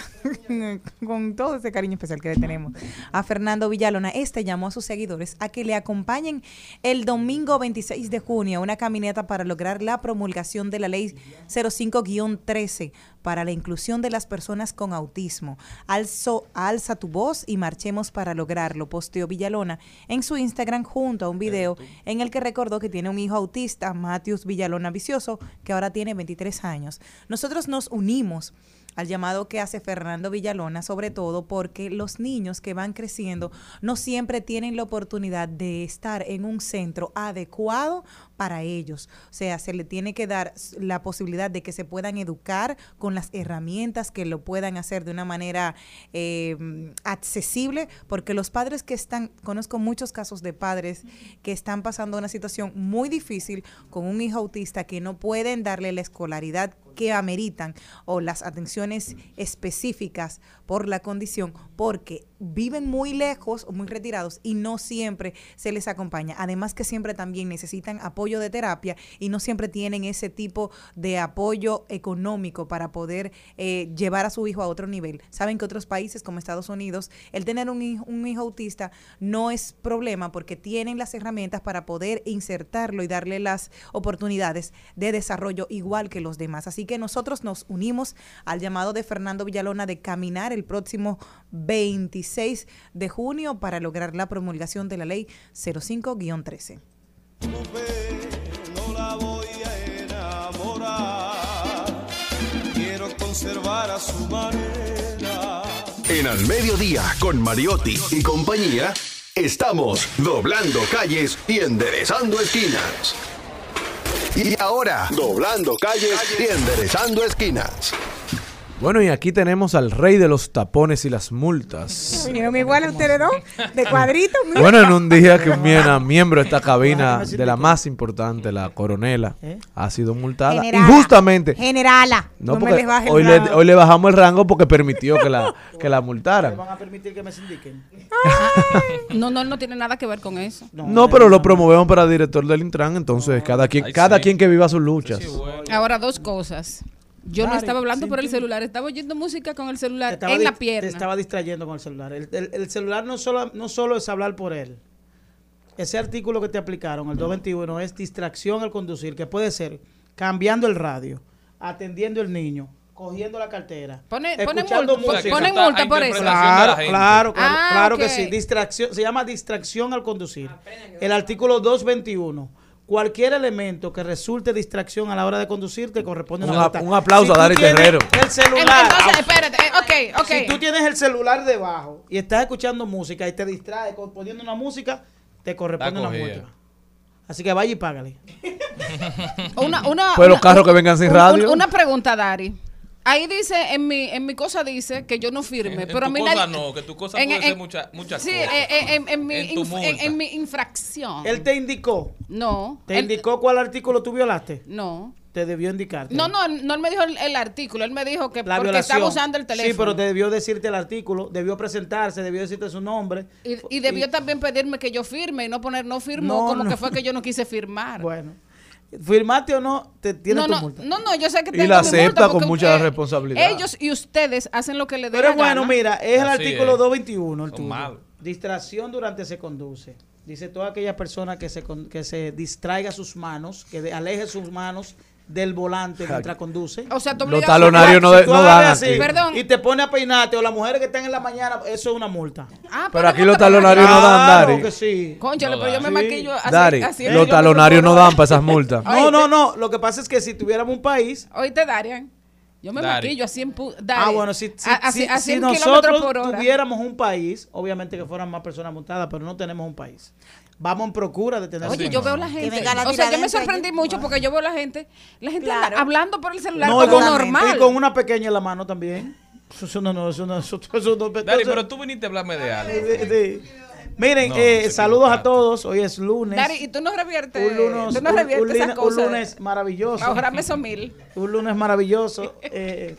[laughs] con todo ese cariño especial que le tenemos a Fernando Villalona, este llamó a sus seguidores a que le acompañen el domingo 26 de junio a una caminata para lograr la promulgación de la ley 05-13 para la inclusión de las personas con autismo. Alzo, alza tu voz y marchemos para lograrlo, posteó Villalona en su Instagram junto a un video en el que recordó que tiene un hijo autista, Matius Villalona Vicioso, que ahora tiene 23 años. Nosotros nos unimos al llamado que hace Fernando Villalona, sobre todo porque los niños que van creciendo no siempre tienen la oportunidad de estar en un centro adecuado para ellos. O sea, se le tiene que dar la posibilidad de que se puedan educar con las herramientas que lo puedan hacer de una manera eh, accesible, porque los padres que están, conozco muchos casos de padres que están pasando una situación muy difícil con un hijo autista que no pueden darle la escolaridad que ameritan o las atenciones específicas por la condición, porque viven muy lejos o muy retirados y no siempre se les acompaña. Además que siempre también necesitan apoyo de terapia y no siempre tienen ese tipo de apoyo económico para poder eh, llevar a su hijo a otro nivel. Saben que otros países como Estados Unidos, el tener un hijo, un hijo autista no es problema porque tienen las herramientas para poder insertarlo y darle las oportunidades de desarrollo igual que los demás. Así que nosotros nos unimos al llamado de Fernando Villalona de caminar el próximo 26 de junio para lograr la promulgación de la ley 05-13. no la voy a enamorar. Quiero conservar a su manera. En Al Mediodía, con Mariotti y compañía, estamos doblando calles y enderezando esquinas. Y ahora, doblando calles y enderezando esquinas. Bueno, y aquí tenemos al rey de los tapones y las multas. Vinieron igual a ustedes dos, de cuadrito. mira. Bueno, en un día que un miena- [laughs] miembro de esta cabina, de la más importante, la coronela, ha sido multada. Generala. Y justamente, Generala. no, No, me porque les baje el hoy, le, rango. hoy le bajamos el rango porque permitió que la, que la multaran. ¿Van a permitir que me sindiquen? No, no, no tiene nada que ver con eso. No, pero lo promovemos para director del Intran, entonces cada quien, Ay, cada sí. quien que viva sus luchas. Ahora, dos cosas. Yo no estaba hablando por el celular, estaba oyendo música con el celular Estaba en la Te pierna. estaba distrayendo con el celular. El, el- el celular no solo, no solo es hablar por él. Ese artículo que te aplicaron, el 221, es distracción al conducir, que puede ser cambiando el radio, atendiendo el niño, cogiendo la cartera, Pone- pone escuchando multa, música. ponen multa por eso. Claro, claro, claro, Ah, claro que sí. Distracción, se llama distracción al conducir. El artículo 221. Cualquier elemento que resulte distracción a la hora de conducir te corresponde Un una multa. un aplauso a Dari Terrero. El celular. Entonces, espérate, eh, ok, ok. Si tú tienes el celular debajo y estás escuchando música y te distraes con- poniendo una música, te corresponde una multa. Así que vaya y págale. [laughs] Una, una, Pues los una- carros que vengan sin radio. un- Una pregunta, Dari. Ahí dice, en mi, en mi cosa dice que yo no firme, En pero a tu mí cosa nadie- no, que tu cosa en- puede en- ser mucha- muchas sí, cosas. eh, eh, en, en mi, En tu inf- en- multa. en mi infracción. Él te indicó. No. ¿Te Él- indicó cuál artículo tú violaste? No. Te debió indicarte. No, no, no él me dijo el, el artículo, él me dijo que La porque violación. estaba usando el teléfono. Sí, pero te debió decirte el artículo, debió presentarse, debió decirte su nombre. y, y debió también pedirme que yo firme y no poner no firmo, No, como no. que fue que yo no quise firmar. [laughs] Bueno. ¿Firmaste o no? Te tienes No, tu no, multa. no, no, yo sé que Y tengo la acepta con mucha responsabilidad. Ellos y ustedes hacen lo que les dé Pero la bueno, gana. mira, es el Así artículo es. 221 el tuyo. Distracción durante se conduce. Dice toda aquella persona que se, con- que se distraiga sus manos, que de- aleje sus manos del volante mientras conduce. O sea, tú Los talonarios no, de- no dan aquí. Perdón. Y te pone a peinarte, o las mujeres que están en la mañana, eso es una multa. Ah, Pero aquí los talonarios no dan, Claro Dari. que sí. Conchale, No pero yo me maquillo así. Dari, así los talonarios no dan para esas multas. No, no, no. Lo que pasa es que si tuviéramos un país. Oíste, Darian. Yo me Dari. maquillo así en pu- Ah, Dari. bueno, si, si, A- a- si- a si 100 kilómetros nosotros por hora. tuviéramos un país, obviamente que fueran más personas multadas, pero no tenemos un país. Vamos en procura de tener Oye, yo veo la gente. la o sea, yo me sorprendí mucho porque yo veo la gente, la gente anda hablando por el celular No, como con, normal. y con una pequeña en la mano también. Eso, eso no, no, eso no, eso, eso no. Pero tú viniste a hablarme de algo. Sí, sí. Miren, No, eh, saludos a todos. Hoy es lunes. Dari, y tú no reviertes, un lunes, tú no un- reviertes un esas lina- un cosas. lunes maravilloso. Ahorrame esos mil. [laughs] Un lunes maravilloso. eh,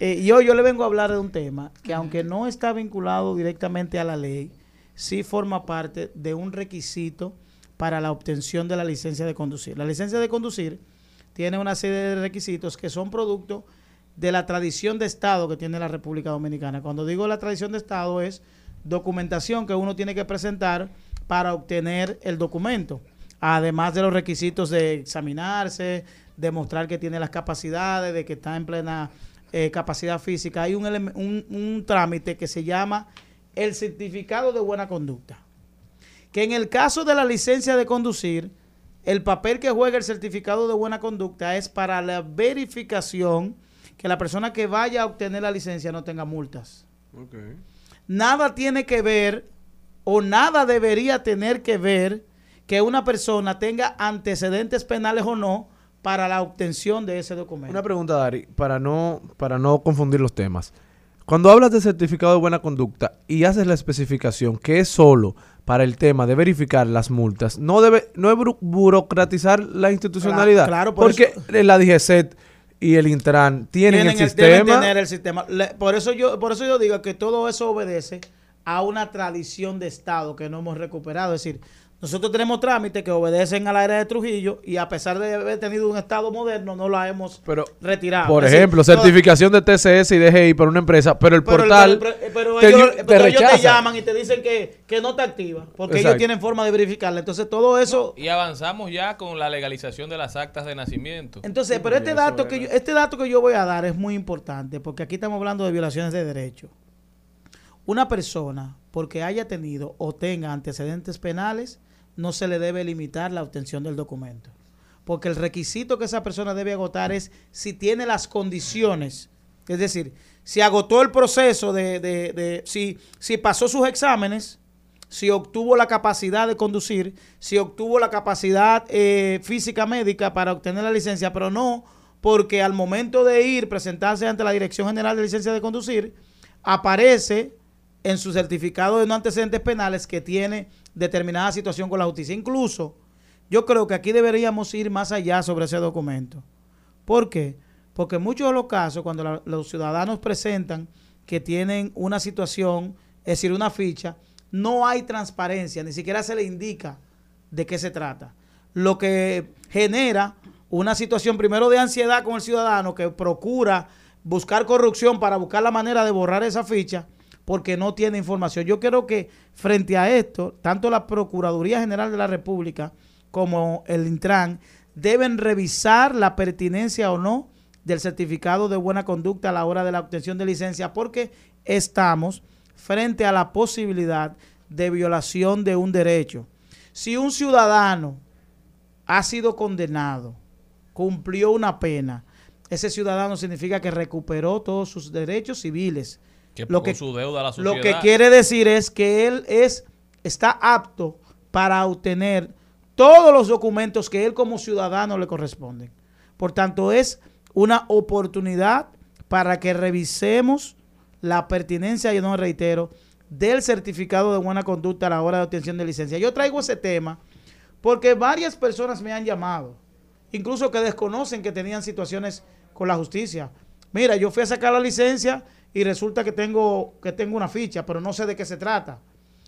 eh, y hoy yo le vengo a hablar de un tema que aunque no está vinculado directamente a la ley, sí forma parte de un requisito para la obtención de la licencia de conducir. La licencia de conducir tiene una serie de requisitos que son producto de la tradición de Estado que tiene la República Dominicana. Cuando digo la tradición de Estado es documentación que uno tiene que presentar para obtener el documento, además de los requisitos de examinarse, demostrar que tiene las capacidades, de que está en plena eh, capacidad física. Hay un, un- un trámite que se llama el certificado de buena conducta que en el caso de la licencia de conducir, el papel que juega el certificado de buena conducta es para la verificación que la persona que vaya a obtener la licencia no tenga multas. Nada tiene que ver o nada debería tener que ver que una persona tenga antecedentes penales o no para la obtención de ese documento. Una pregunta, Dari, para no, para no confundir los temas. Cuando hablas de certificado de buena conducta y haces la especificación que es solo para el tema de verificar las multas, no debe, no es burocratizar la institucionalidad. claro, por porque la DGCET y el Intran tienen, el deben sistema. tener el sistema. Le- por eso yo, por eso yo digo que todo eso obedece a una tradición de Estado que no hemos recuperado. Es decir, nosotros tenemos trámites que obedecen a la era de Trujillo y a pesar de haber tenido un Estado moderno, no la hemos retirado. Por Es ejemplo, certificación de TCS y DGI para una empresa, pero el pero el- portal pero- pero te, ellos, te ellos llaman y te dicen que, que no te activa, porque ellos tienen forma de verificarla. Entonces, todo eso Y avanzamos ya con la legalización de las actas de nacimiento. Entonces, pero este dato, que yo, este dato que yo voy a dar es muy importante porque aquí estamos hablando de violaciones de derechos. Una persona, porque haya tenido o tenga antecedentes penales, no se le debe limitar la obtención del documento. Porque el requisito que esa persona debe agotar es si tiene las condiciones. Es decir, si agotó el proceso de, de- de- si, si pasó sus exámenes, si obtuvo la capacidad de conducir, si obtuvo la capacidad eh, física médica para obtener la licencia, pero no porque al momento de ir, presentarse ante la Dirección General de Licencia de Conducir, aparece en su certificado de no antecedentes penales que tiene determinada situación con la justicia. Incluso, yo creo que aquí deberíamos ir más allá sobre ese documento. ¿Por qué? Porque en muchos de los casos, cuando los ciudadanos presentan que tienen una situación, es decir, una ficha, no hay transparencia, ni siquiera se le indica de qué se trata. Lo que genera una situación primero de ansiedad con el ciudadano que procura buscar corrupción para buscar la manera de borrar esa ficha porque no tiene información. Yo creo que frente a esto, tanto la Procuraduría General de la República como el Intran deben revisar la pertinencia o no del certificado de buena conducta a la hora de la obtención de licencia porque estamos frente a la posibilidad de violación de un derecho. Si un ciudadano ha sido condenado, cumplió una pena, ese ciudadano significa que recuperó todos sus derechos civiles. Que Lo que, su deuda a la lo que sociedad. quiere decir es que él es, está apto para obtener todos los documentos que él como ciudadano le corresponden. Por tanto, es una oportunidad para que revisemos la pertinencia, yo no reitero, del certificado de buena conducta a la hora de obtención de licencia. Yo traigo ese tema porque varias personas me han llamado, incluso que desconocen que tenían situaciones con la justicia. Mira, yo fui a sacar la licencia y resulta que tengo, que tengo una ficha, pero no sé de qué se trata.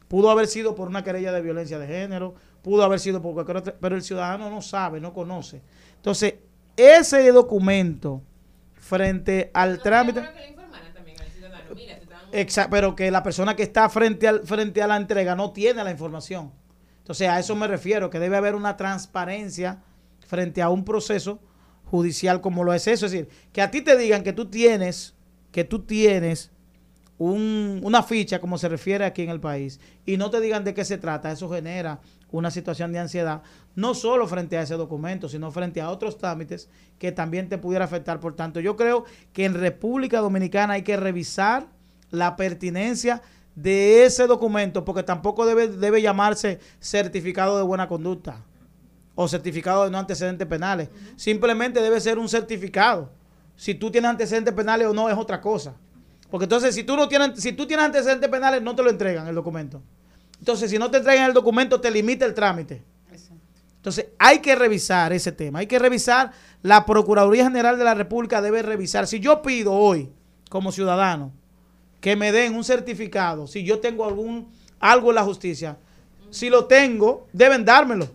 Pudo haber sido por una querella de violencia de género, pudo haber sido por cualquier otra, pero el ciudadano no sabe, no conoce. Entonces, ese documento frente al trámite... Exacto, pero que la persona que está frente, al, frente a la entrega no tiene la información. Entonces, a eso me refiero, que debe haber una transparencia frente a un proceso judicial como lo es eso. Es decir, que a ti te digan que tú tienes, que tú tienes un- una ficha, como se refiere aquí en el país, y no te digan de qué se trata, eso genera una situación de ansiedad, no solo frente a ese documento, sino frente a otros trámites que también te pudiera afectar. Por tanto, yo creo que en República Dominicana hay que revisar la pertinencia de ese documento, porque tampoco debe, debe llamarse certificado de buena conducta o certificado de no antecedentes penales. Simplemente debe ser un certificado. Si tú tienes antecedentes penales o no es otra cosa. Porque entonces si tú no tienes, si tú tienes antecedentes penales, no te lo entregan el documento. Entonces, si no te entregan el documento, te limita el trámite. Entonces, hay que revisar ese tema. Hay que revisar. La Procuraduría General de la República debe revisar. Si yo pido hoy, como ciudadano, que me den un certificado, si yo tengo algún algo en la justicia, si lo tengo, deben dármelo.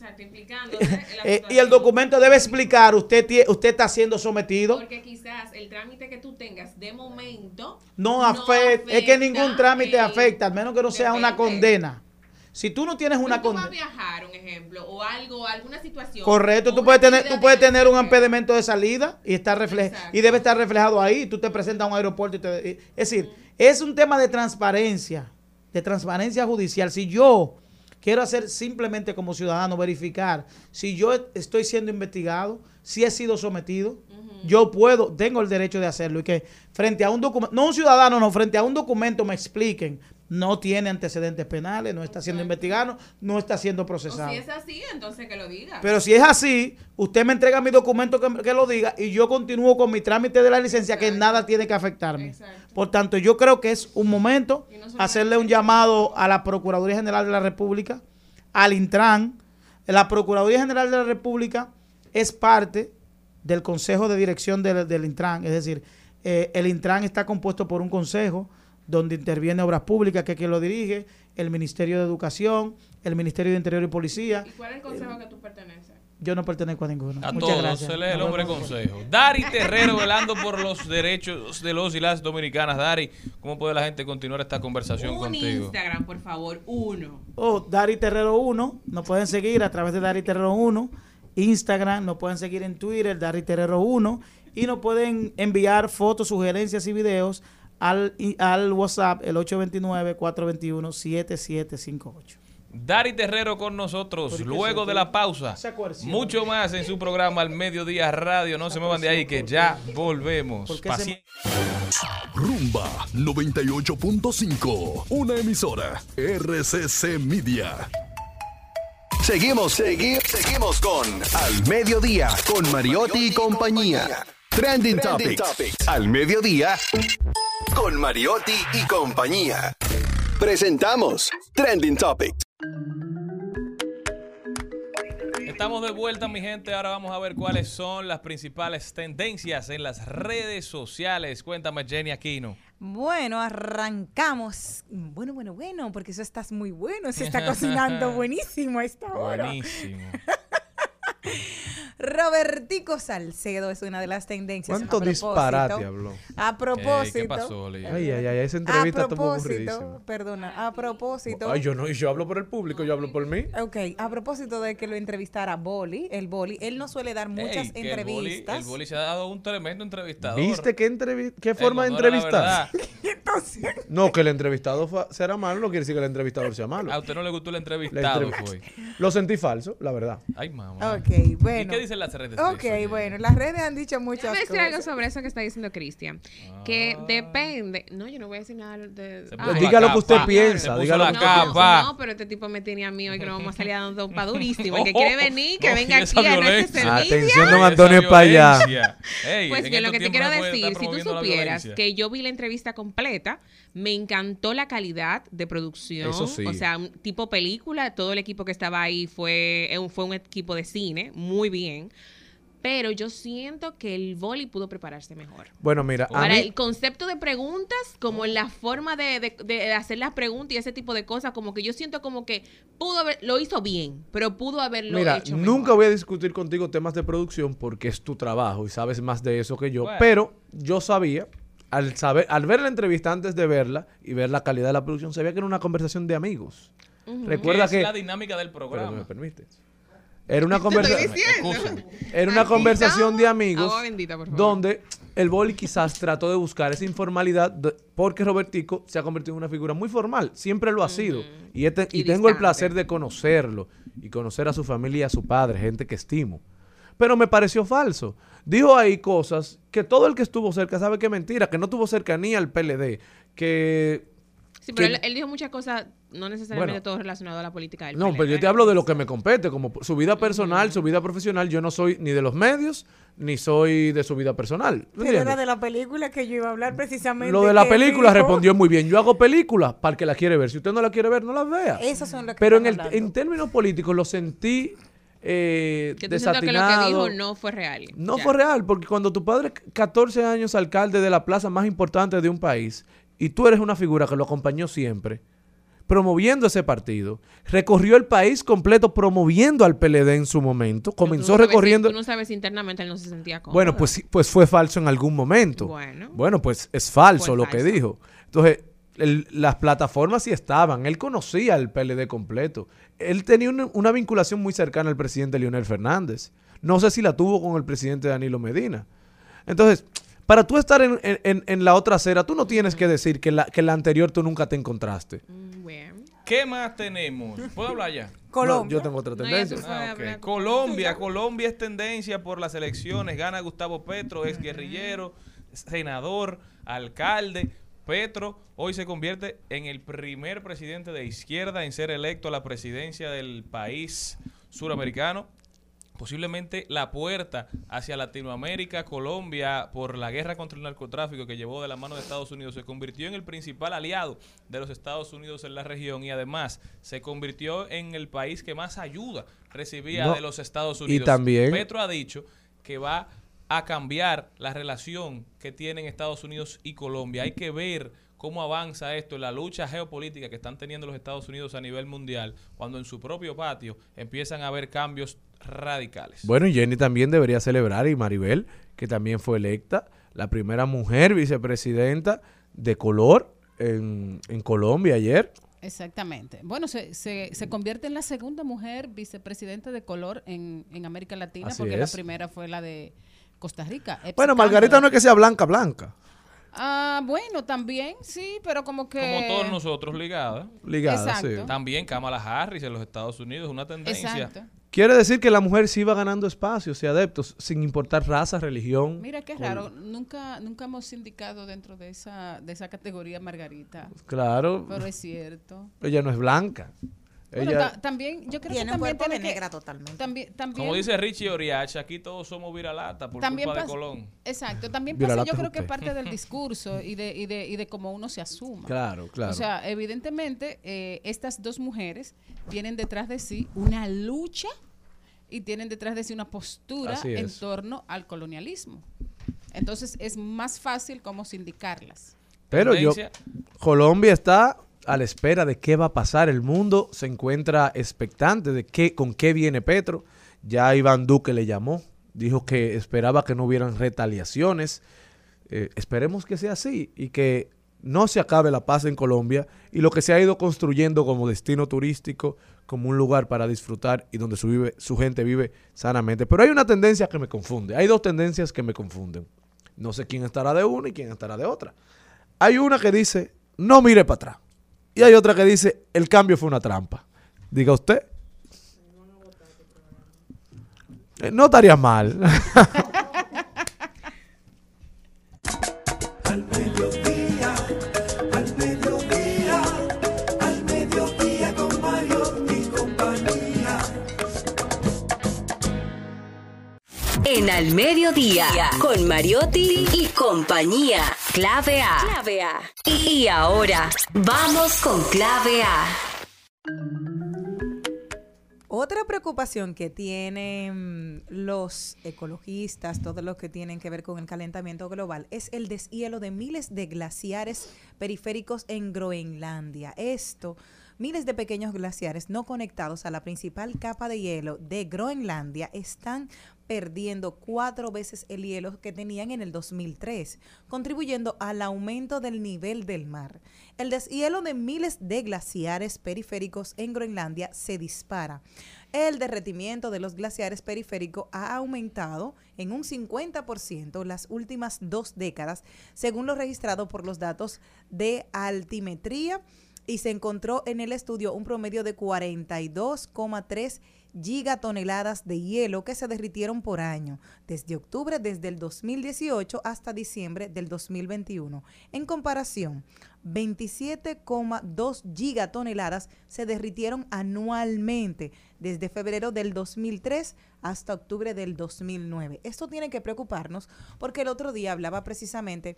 Exacto, implicando. Eh, y el documento debe explicar, usted, usted está siendo sometido. Porque quizás el trámite que tú tengas de momento No afecta, es que ningún trámite el- afecta, al menos que no sea una condena. Si tú no tienes una Si tú vas a condena. viajar, un ejemplo, o algo, alguna situación. Correcto, tú puedes tener, tú puedes de- tener un impedimento de salida y está refle y debe estar reflejado ahí. Tú te presentas a un aeropuerto y te, es decir, es un tema de transparencia, de transparencia judicial. Si yo quiero hacer simplemente como ciudadano verificar si yo estoy siendo investigado, si he sido sometido, yo puedo, tengo el derecho de hacerlo y que frente a un documento, no un ciudadano, no, frente a un documento me expliquen, no tiene antecedentes penales, no está siendo investigado, no está siendo O procesado. si es así, entonces que lo diga. Pero si es así, usted me entrega mi documento que, que lo diga y yo continúo con mi trámite de la licencia que nada tiene que afectarme. Por tanto, yo creo que es un momento hacerle un llamado a la Procuraduría General de la República, al Intran. La Procuraduría General de la República es parte del Consejo de Dirección del, del Intran, es decir, eh, el Intran está compuesto por un consejo donde interviene Obras Públicas, que es quien lo dirige, el Ministerio de Educación, el Ministerio de Interior y Policía, ¿Y cuál es el consejo que tú perteneces? yo no pertenezco a ninguno. A Muchas todos gracias. se lee el hombre consejo. Dari Terrero velando por los derechos de los y las dominicanas. Dari, ¿cómo puede la gente continuar esta conversación Un contigo? Instagram, por favor, uno. O Dari Terrero 1, nos pueden seguir a través de Dari Terrero 1, Instagram, nos pueden seguir en Twitter, Dari Terrero 1, y nos pueden enviar fotos, sugerencias y videos al, al WhatsApp, el 829-421-7758. Dari Terrero con nosotros, ¿Por qué luego de la pausa. Mucho más en su programa Al Mediodía Radio. No se muevan de ahí que ya volvemos. se-. Rumba 98.5. Una emisora. RCC Media. Seguimos, segui- seguimos con Al Mediodía, con Mariotti y compañía. Trending, Topics. Al Mediodía, con Mariotti y compañía. Presentamos Trending Topics. Estamos de vuelta, mi gente. Ahora vamos a ver cuáles son las principales tendencias en las redes sociales. Cuéntame, Jenny Aquino. Bueno, arrancamos. Bueno, bueno, bueno, porque eso está muy bueno. Se está cocinando [laughs] buenísimo a esta hora. Buenísimo. [laughs] Robertico Salcedo es una de las tendencias. ¿Cuánto disparate habló? A propósito. ¿Qué pasó, Lía? Ay, ay, ay, esa entrevista propósito, aburridísima. perdona, a propósito. Ay, yo no, y yo hablo por el público, yo hablo por mí. Ok, a propósito de que lo entrevistara Boli, el Boli, él no suele dar muchas Ey, que el boli- entrevistas. El boli, se ha dado un tremendo entrevistador. ¿Viste qué, entrevi- qué forma de entrevistar? [laughs] No, que el entrevistado será malo, no quiere decir que el entrevistador sea malo. A usted no le gustó el La entrevistado, entrev- fue. Lo sentí falso, la verdad. Ay, mamá. Ok, bueno. ¿Y qué dicen las redes? de Ok, eso, bueno, las redes han dicho muchas Déjame decir algo cosas. sobre eso que está diciendo Cristian. Que depende. No, yo no voy a decir nada de. Puso Diga lo que usted piensa, diga lo la que capa. No, pero este tipo me tiene a mí hoy que nos vamos a salir dando pa' durísimo. El que quiere [laughs] venir, que venga aquí a nuestro servicio. Atención, don Antonio, es para allá. violencia. Ey, Pues en bien, lo que te quiero no decir, si tú supieras que yo vi la entrevista completa, me encantó la calidad de producción. Eso sí. O sea, un tipo película, todo el equipo que estaba ahí fue, eh, un- fue un equipo de cine, muy bien. Pero yo siento que el boli pudo prepararse mejor. Bueno, mira, a Para mí, el concepto de preguntas, como en la forma de, de- de hacer las preguntas y ese tipo de cosas, como que yo siento como que pudo haber, lo hizo bien, pero pudo haberlo mira, hecho nunca mejor. voy a discutir contigo temas de producción porque es tu trabajo y sabes más de eso que yo. Bueno. Pero yo sabía, al saber, al ver la entrevista antes de verla y ver la calidad de la producción, sabía que era una conversación de amigos. Recuerda es que la dinámica del Pero programa. me permites. Era una [laughs] conversación. Era una Aquí conversación de amigos Agua bendita, por favor. donde el boli quizás trató de buscar esa informalidad de- porque Robertico se ha convertido en una figura muy formal, siempre lo ha sido. Y, este- y Y tengo el placer de conocerlo y conocer a su familia y a su padre, gente que estimo. Pero me pareció falso. Dijo ahí cosas que todo el que estuvo cerca sabe que es mentira, que no tuvo cercanía al PLD, que... Sí, pero que- él, él dijo muchas cosas, no necesariamente Bueno. todo relacionado a la política del No, PLD. pero yo te hablo de lo que me compete, como su vida personal, su vida profesional. Yo no soy ni de los medios, ni soy de su vida personal. ¿tú Pero entiendes? era de la película que yo iba a hablar precisamente. Lo de la película dijo- respondió muy bien. Yo hago películas para el que la quiere ver. Si usted no la quiere ver, no la vea. Esos son los que Pero en, el, en términos políticos lo sentí eh, Que siento que lo que desatinado. dijo no fue real. No Ya. fue real, porque cuando tu padre, 14 años alcalde de la plaza más importante de un país, y tú eres una figura que lo acompañó siempre, promoviendo ese partido. Recorrió el país completo promoviendo al PLD en su momento. Comenzó Tú no sabes recorriendo... Tú no sabes si internamente él no se sentía cómodo. Bueno, pues, sí, pues fue falso en algún momento. Bueno. pues es falso lo que dijo. Entonces, el- las plataformas sí estaban. Él conocía al PLD completo. Él tenía una, una vinculación muy cercana al presidente Leonel Fernández. No sé si la tuvo con el presidente Danilo Medina. Entonces, para tú estar en, en- en- la otra acera, tú no tienes que decir que la, que la anterior tú nunca te encontraste. ¿Qué más tenemos? ¿Puedo hablar ya? [laughs] No, yo tengo otra tendencia. Ah. Colombia, Colombia es tendencia por las elecciones. Gana Gustavo Petro, es guerrillero, senador, alcalde. Petro hoy se convierte en el primer presidente de izquierda en ser electo a la presidencia del país suramericano. Posiblemente la puerta hacia Latinoamérica, Colombia, por la guerra contra el narcotráfico que llevó de la mano de Estados Unidos, se convirtió en el principal aliado de los Estados Unidos en la región y además se convirtió en el país que más ayuda recibía No, de los Estados y Unidos. también- Petro ha dicho que va a cambiar la relación que tienen Estados Unidos y Colombia. Hay que ver cómo avanza esto en la lucha geopolítica que están teniendo los Estados Unidos a nivel mundial, cuando en su propio patio empiezan a haber cambios radicales. Bueno, y Jenny también debería celebrar, y Maribel, que también fue electa, la primera mujer vicepresidenta de color en, en Colombia ayer. Exactamente. Bueno, se, se, se convierte en la segunda mujer vicepresidenta de color en, en América Latina, Así porque es. la primera fue la de Costa Rica. Epsi Bueno. Margarita no es que sea blanca, blanca. Ah, bueno, también, sí, pero como que... Como todos nosotros ligadas. Ligada, sí. También Kamala Harris en los Estados Unidos, una tendencia. Exacto. Quiere decir que la mujer sí va ganando espacios y adeptos, sin importar raza, religión. Mira qué raro, nunca nunca hemos indicado dentro de esa de esa categoría Margarita. Claro. Pero es cierto. Ella no es blanca. Bueno, Ella, ta- también yo creo Tiene que también de tiene que- negra totalmente. También también Como dice Richie Oriach, aquí todos somos viralata por también culpa de Colón. Exacto, también pasa yo creo que truque. parte del [laughs] discurso y de, y de, y de cómo uno se asuma. Claro, claro. O sea, evidentemente eh, estas dos mujeres tienen detrás de sí una lucha y tienen detrás de sí una postura en es. torno al colonialismo. Entonces es más fácil como sindicarlas. Pero yo. Colombia está a la espera de qué va a pasar. El mundo se encuentra expectante de qué, con qué viene Petro. Ya Iván Duque le llamó, dijo que esperaba que no hubieran retaliaciones. Eh, esperemos que sea así y que no se acabe la paz en Colombia y lo que se ha ido construyendo como destino turístico, como un lugar para disfrutar y donde su, vive, su gente vive sanamente. Pero hay una tendencia que me confunde. Hay dos tendencias que me confunden. No sé quién estará de una y quién estará de otra. Hay una que dice, no mire para atrás. Y hay otra que dice, el cambio fue una trampa. Diga usted. Eh, No estaría mal. [laughs] Al mediodía, al mediodía, al mediodía con Mario y compañía. En Al Mediodía, con Mariotti y compañía. Clave A. Clave A. Y ahora, vamos con Clave A. Otra preocupación que tienen los ecologistas, todos los que tienen que ver con el calentamiento global, es el deshielo de miles de glaciares periféricos en Groenlandia. Esto, miles de pequeños glaciares no conectados a la principal capa de hielo de Groenlandia están perdiendo cuatro veces el hielo que tenían en el 2003, contribuyendo al aumento del nivel del mar. El deshielo de miles de glaciares periféricos en Groenlandia se dispara. El derretimiento de los glaciares periféricos ha aumentado en un 50% las últimas dos décadas, según lo registrado por los datos de altimetría y se encontró en el estudio un promedio de 42,3 gigatoneladas de hielo que se derritieron por año, desde octubre desde el 2018 hasta diciembre del 2021. En comparación, 27,2 gigatoneladas se derritieron anualmente desde febrero del 2003 hasta octubre del 2009. Esto tiene que preocuparnos porque el otro día hablaba precisamente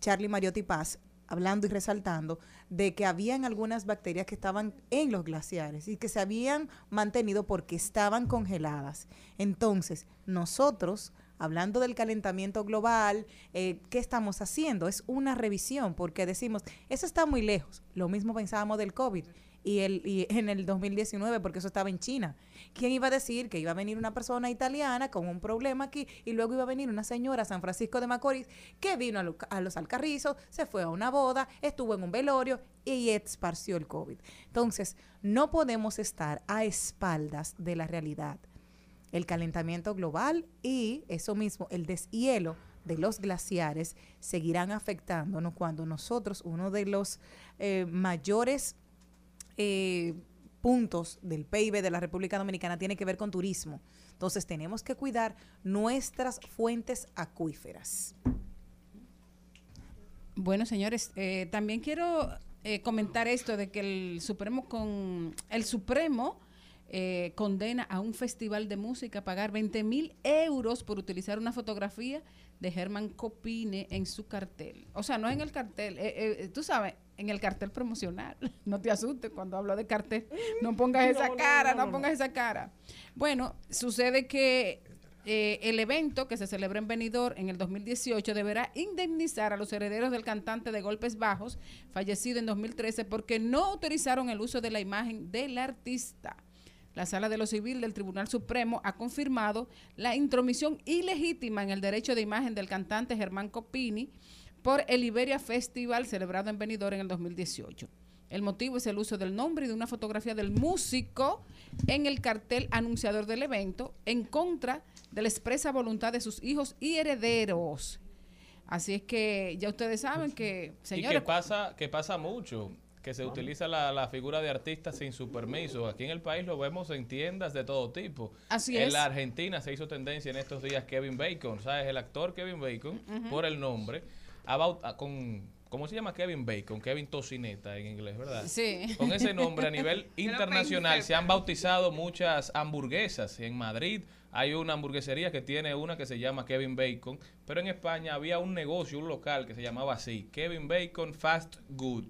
Charlie Mariotti Paz hablando y resaltando de que habían algunas bacterias que estaban en los glaciares y que se habían mantenido porque estaban congeladas. Entonces, nosotros, hablando del calentamiento global, eh, ¿qué estamos haciendo? Es una revisión porque decimos, eso está muy lejos. Lo mismo pensábamos del COVID. Y, el, y en el 2019, porque eso estaba en China. ¿Quién iba a decir que iba a venir una persona italiana con un problema aquí y luego iba a venir una señora a San Francisco de Macorís que vino a, lo- a los Alcarrizos, se fue a una boda, estuvo en un velorio y esparció el COVID? Entonces, no podemos estar a espaldas de la realidad el calentamiento global y eso mismo, el deshielo de los glaciares seguirán afectándonos cuando nosotros, uno de los eh, mayores eh, puntos del PIB de la República Dominicana tiene que ver con turismo. Entonces tenemos que cuidar nuestras fuentes acuíferas. Bueno, señores, eh, también quiero eh, comentar esto de que el Supremo con el Supremo eh, condena a un festival de música a pagar 20 mil euros por utilizar una fotografía de Germán Copine en su cartel. O sea, no en el cartel, tú sabes, en el cartel promocional. [laughs] No te asustes cuando hablo de cartel. No [laughs] pongas esa No, cara, no, no, no, no. pongas esa cara. Bueno, sucede que eh, el evento que se celebra en Benidorm en el 2018 deberá indemnizar a los herederos del cantante de Golpes Bajos, fallecido en 2013, porque no autorizaron el uso de la imagen del artista. La Sala de lo Civil del Tribunal Supremo ha confirmado la intromisión ilegítima en el derecho de imagen del cantante Germán Copini por el Iberia Festival celebrado en Benidorm en el 2018. El motivo es el uso del nombre y de una fotografía del músico en el cartel anunciador del evento en contra de la expresa voluntad de sus hijos y herederos. Así es que ya ustedes saben que, Y que señores, pasa, que pasa mucho, que se utiliza la, la figura de artista sin su permiso. Aquí en el país lo vemos en tiendas de todo tipo. Así en es. la Argentina se hizo tendencia en estos días Kevin Bacon, ¿sabes? El actor Kevin Bacon, por el nombre, ha baut- ah, con, ¿cómo se llama Kevin Bacon? Kevin Tocineta en inglés, ¿verdad? Sí. Con ese nombre a nivel [laughs] internacional se han bautizado muchas hamburguesas. En Madrid hay una hamburguesería que tiene una que se llama Kevin Bacon, pero en España había un negocio, un local que se llamaba así, Kevin Bacon Fast Good.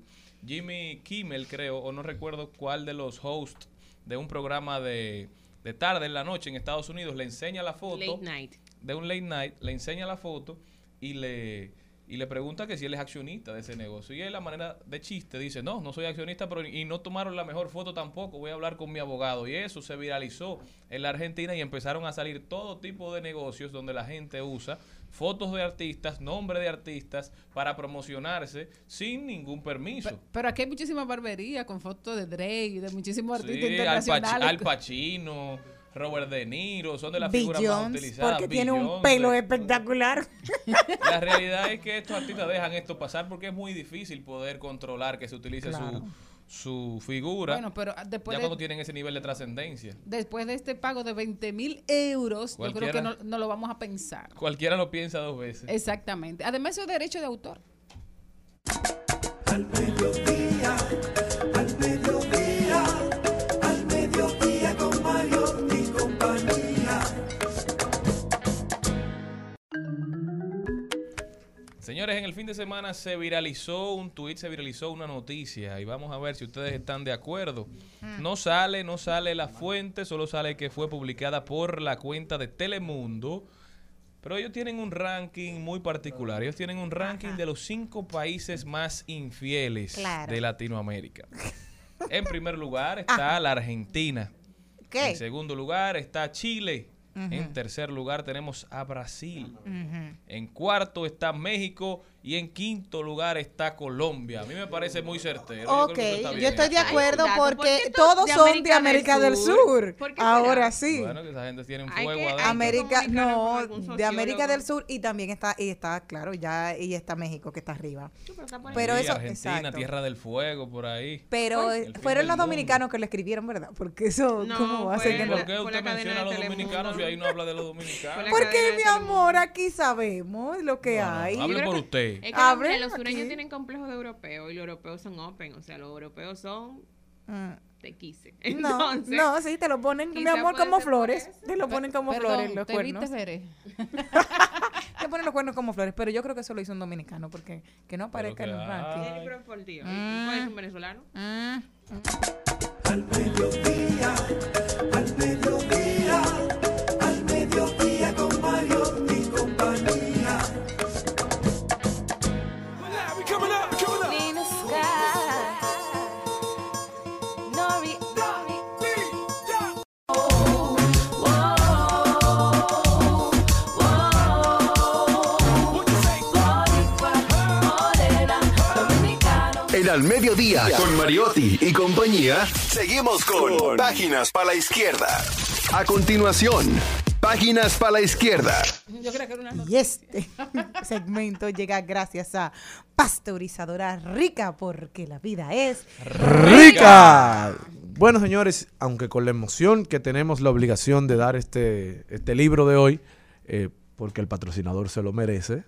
Jimmy Kimmel, creo, o no recuerdo cuál de los hosts de un programa de, de tarde en la noche en Estados Unidos le enseña la foto Late night. de un late night, le enseña la foto y le y le pregunta que si él es accionista de ese negocio. Y él, a manera de chiste, dice, no, no soy accionista, pero y no tomaron la mejor foto tampoco, voy a hablar con mi abogado. Y eso se viralizó en la Argentina y empezaron a salir todo tipo de negocios donde la gente usa fotos de artistas, nombre de artistas, para promocionarse sin ningún permiso. pero aquí hay muchísima barbería con fotos de Drake de muchísimos artistas Sí, Al, Pac-. Al Pacino, Robert De Niro, son de las Bill figuras más utilizadas. porque tiene un pelo espectacular. [laughs] La realidad es que estos artistas dejan esto pasar porque es muy difícil poder controlar que se utilice Claro. su, su figura. Bueno, pero ah, después ya de- cuando tienen ese nivel de trascendencia. Después de este pago de 20 mil euros, yo creo que no, no lo vamos a pensar. Cualquiera lo piensa dos veces. Exactamente. Además, es derecho de autor. mediodía, al Señores, en el fin de semana se viralizó un tuit, se viralizó una noticia y vamos a ver si ustedes están de acuerdo. No sale, no sale la fuente, solo sale que fue publicada por la cuenta de Telemundo. Pero ellos tienen un ranking muy particular. Ellos tienen un ranking de los cinco países más infieles Claro. de Latinoamérica. [laughs] En primer lugar está la Argentina. ¿Qué? En segundo lugar está Chile. En tercer lugar tenemos a Brasil. En cuarto está México y en quinto lugar está Colombia. A mí me parece muy certero. Yo Ok, eso está yo estoy de acuerdo ¿por porque qué todos de son de América del del Sur? Sur. ¿Por qué será? Ahora sí. Bueno, que esa gente tiene un fuego que- adentro. América, no, de América del Sur y también está, y está, claro, ya, y está México que está arriba. Pero Sí, eso, Argentina, exacto. Tierra del Fuego, por ahí. Pero Ay, fueron del los mundo. dominicanos que lo escribieron, ¿verdad? Porque eso, No, ¿cómo va a ser que no? ¿Por qué usted menciona a los dominicanos y ahí no habla de los dominicanos? Porque, mi amor, aquí sabemos lo que hay. hable por usted. Es que los sureños aquí. tienen complejos de europeos y los europeos son open, o sea, los europeos son Mm. te quise. [laughs] No, Entonces, no, sí, te lo ponen, mi amor, como flores. Te lo ponen como Perdón, flores los te cuernos. viste, Veré. [laughs] Te ponen los cuernos como flores, pero yo creo que eso lo hizo un dominicano, porque que no aparezca en el ranking. Jenny Crawford, tío. Mm. ¿Cuál es un venezolano? Al mediodía, Al Mediodía, con Mariotti y compañía, seguimos con Páginas para la Izquierda. A continuación, Páginas para la Izquierda. Y este [laughs] segmento llega gracias a Pasteurizadora Rica, porque la vida es rica. Bueno, señores, aunque con la emoción que tenemos la obligación de dar este, este libro de hoy, eh, porque el patrocinador se lo merece,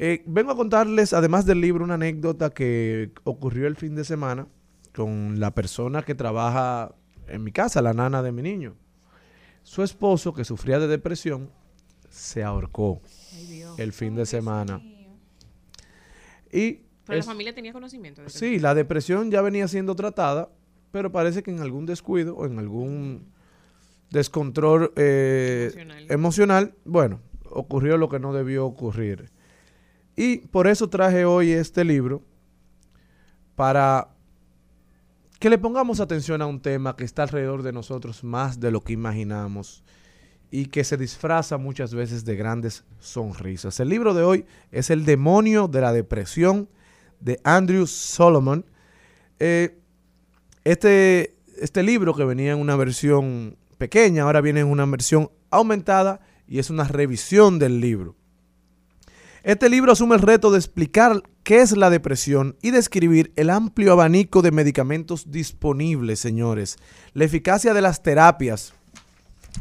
eh, vengo a contarles, además del libro, una anécdota que ocurrió el fin de semana con la persona que trabaja en mi casa, la nana de mi niño. Su esposo, que sufría de depresión, se ahorcó el fin de semana. Y Pero es- la familia tenía conocimiento de. Sí, la depresión ya venía siendo tratada, pero parece que en algún descuido o en algún descontrol eh, Emocional. emocional, bueno, ocurrió lo que no debió ocurrir. Y por eso traje hoy este libro para que le pongamos atención a un tema que está alrededor de nosotros más de lo que imaginamos y que se disfraza muchas veces de grandes sonrisas. El libro de hoy es El demonio de la depresión de Andrew Solomon. Eh, este, este libro que venía en una versión pequeña, ahora viene en una versión aumentada y es una revisión del libro. Este libro asume el reto de explicar qué es la depresión y describir el amplio abanico de medicamentos disponibles, señores, la eficacia de las terapias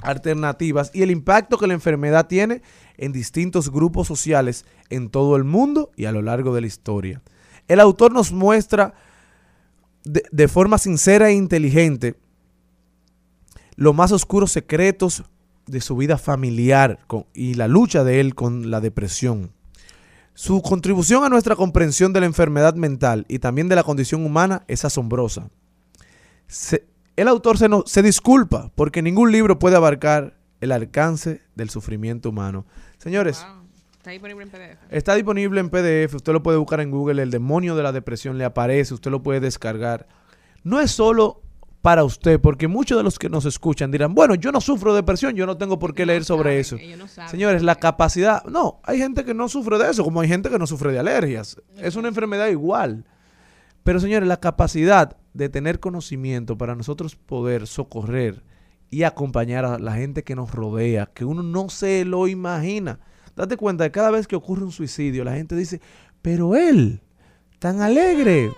alternativas y el impacto que la enfermedad tiene en distintos grupos sociales en todo el mundo y a lo largo de la historia. El autor nos muestra de, forma sincera e inteligente los más oscuros secretos de su vida familiar y la lucha de él con la depresión. Su contribución a nuestra comprensión de la enfermedad mental y también de la condición humana es asombrosa. Se- el autor se, no- se disculpa porque ningún libro puede abarcar el alcance del sufrimiento humano. Señores, Está disponible en PDF. Está disponible en PDF, usted lo puede buscar en Google, el demonio de la depresión le aparece, usted lo puede descargar. No es solo para usted, porque muchos de los que nos escuchan dirán, bueno, yo no sufro de depresión, yo no tengo por qué leer sobre eso. Señores, la capacidad, no, hay gente que no sufre de eso, como hay gente que no sufre de alergias. Es una enfermedad igual. Pero señores, la capacidad de tener conocimiento para nosotros poder socorrer y acompañar a la gente que nos rodea, que uno no se lo imagina. Date cuenta que cada vez que ocurre un suicidio, la gente dice, pero él, tan alegre. O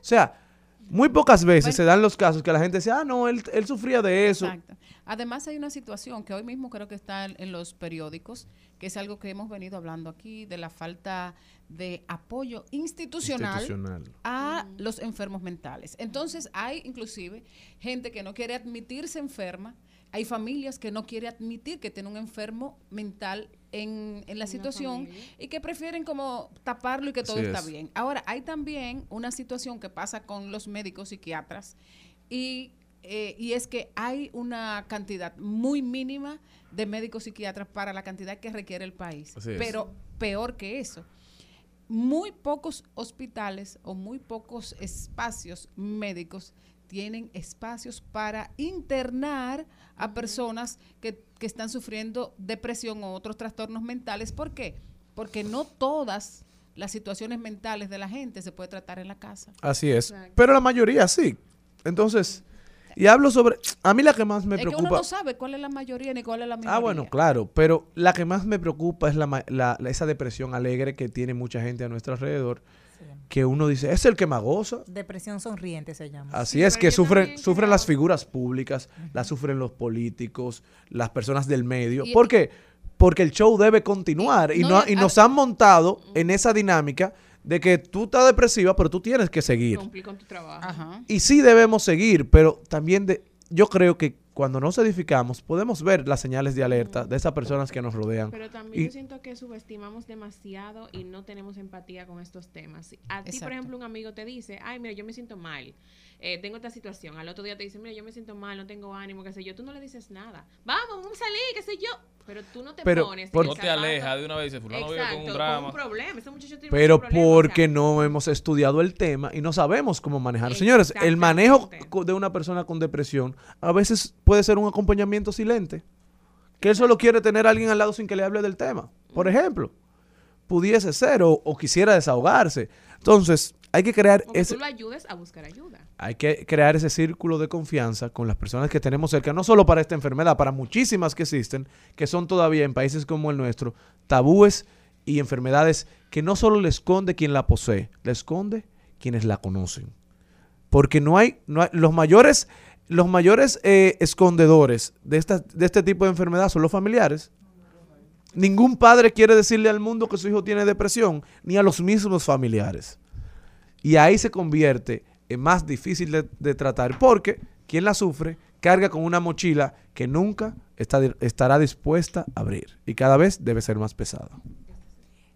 sea, muy pocas veces se dan los casos que la gente dice, ah, no, él, él sufría de eso. Exacto. Además hay una situación que hoy mismo creo que está en, en los periódicos, que es algo que hemos venido hablando aquí, de la falta de apoyo institucional, Institucional. a los enfermos mentales. Entonces hay inclusive gente que no quiere admitirse enferma, hay familias que no quieren admitir que tiene un enfermo mental en, en la situación y que prefieren como taparlo y que todo Así está es. bien. Ahora, hay también una situación que pasa con los médicos psiquiatras y, eh, y es que hay una cantidad muy mínima de médicos psiquiatras para la cantidad que requiere el país. Así es. Pero peor que eso, muy pocos hospitales o muy pocos espacios médicos tienen espacios para internar a personas que, que están sufriendo depresión o otros trastornos mentales. ¿Por qué? Porque no todas las situaciones mentales de la gente se puede tratar en la casa. Así es. Pero la mayoría sí. Entonces, y hablo sobre, a mí la que más me es que uno preocupa... no sabe cuál es la mayoría ni cuál es la minoría. Ah, bueno, claro, pero la que más me preocupa es la, ma- la- la- esa depresión alegre que tiene mucha gente a nuestro alrededor, que uno dice, es el que más goza. Depresión sonriente se llama. Así es, que sufren, sufren las figuras públicas, las sufren los políticos, las personas del medio. Y- ¿Por qué? Porque el show debe continuar y, no, no, y- y nos han montado en esa dinámica de que tú estás depresiva, pero tú tienes que seguir. Cumplir con tu trabajo. Y sí debemos seguir, pero también de, yo creo que cuando nos edificamos podemos ver las señales de alerta de esas personas que nos rodean. Pero también Y- yo siento que subestimamos demasiado y no tenemos empatía con estos temas. Si A ti, por ejemplo, un amigo te dice, ay, mira, yo me siento mal, eh, tengo esta situación. Al otro día te dice, mira, yo me siento mal, no tengo ánimo, qué sé yo. Tú no le dices nada. Vamos, vamos a salir, qué sé yo. Pero tú no te Pero pones. por- No te alejas de una vez y dice, fulano vive con un drama. un problema. Ese muchacho tiene Pero porque no hemos estudiado el tema y no sabemos cómo manejar. Señores, el manejo de una persona con depresión a veces puede ser un acompañamiento silente. Que él solo quiere tener a alguien al lado sin que le hable del tema. Por ejemplo, pudiese ser o, o quisiera desahogarse. Entonces, hay que crear O que ese, tú lo ayudes a buscar ayuda. Hay que crear ese círculo de confianza con las personas que tenemos cerca, no solo para esta enfermedad, para muchísimas que existen, que son todavía en países como el nuestro, tabúes y enfermedades que no solo le esconde quien la posee, le esconde quienes la conocen. Porque no hay, no hay- los mayores, los mayores eh, escondedores de, esta, de este tipo de enfermedad son los familiares. Ningún padre quiere decirle al mundo que su hijo tiene depresión, ni a los mismos familiares. Y ahí se convierte en más difícil de, de tratar porque quien la sufre carga con una mochila que nunca está- estará dispuesta a abrir y cada vez debe ser más pesada.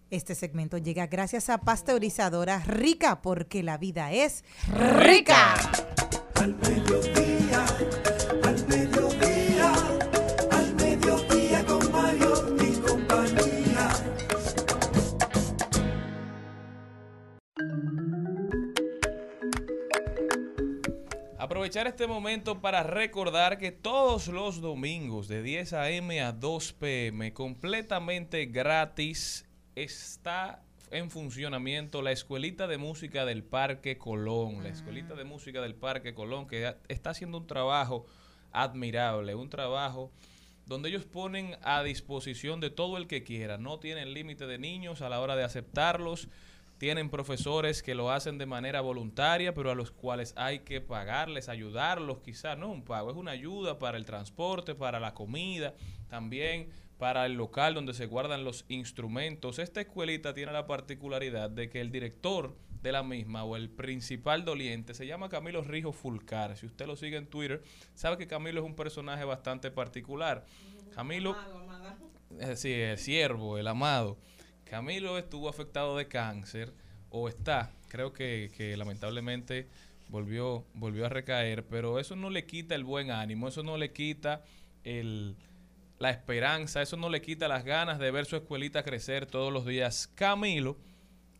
Este segmento llega gracias a Pasteurizadora Rica, porque la vida es rica. Al mediodía, Aprovechar este momento para recordar que todos los domingos de 10 a.m. a 2 p.m. completamente gratis está en funcionamiento la Escuelita de Música del Parque Colón. La Escuelita de Música del Parque Colón que está haciendo un trabajo admirable, un trabajo donde ellos ponen a disposición de todo el que quiera. No tienen límite de niños a la hora de aceptarlos. Tienen profesores que lo hacen de manera voluntaria, pero a los cuales hay que pagarles, ayudarlos, quizás no un pago, es una ayuda para el transporte, para la comida, también para el local donde se guardan los instrumentos. Esta escuelita tiene la particularidad de que el director de la misma o el principal doliente se llama Camilo Rijo Fulcar. Si usted lo sigue en Twitter, sabe que Camilo es un personaje bastante particular. Camilo, eh, sí, el siervo, el amado. Camilo estuvo afectado de cáncer, o está, creo que, lamentablemente volvió, volvió a recaer, pero eso no le quita el buen ánimo, eso no le quita la esperanza, eso no le quita las ganas de ver su escuelita crecer todos los días. Camilo,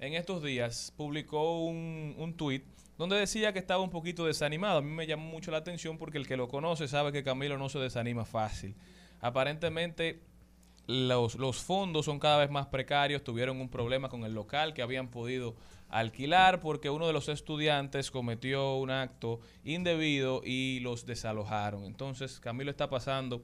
en estos días, publicó un, un tuit donde decía que estaba un poquito desanimado. A mí me llamó mucho la atención porque el que lo conoce sabe que Camilo no se desanima fácil. Aparentemente los, los fondos son cada vez más precarios, tuvieron un problema con el local que habían podido alquilar porque uno de los estudiantes cometió un acto indebido y los desalojaron. Entonces Camilo está pasando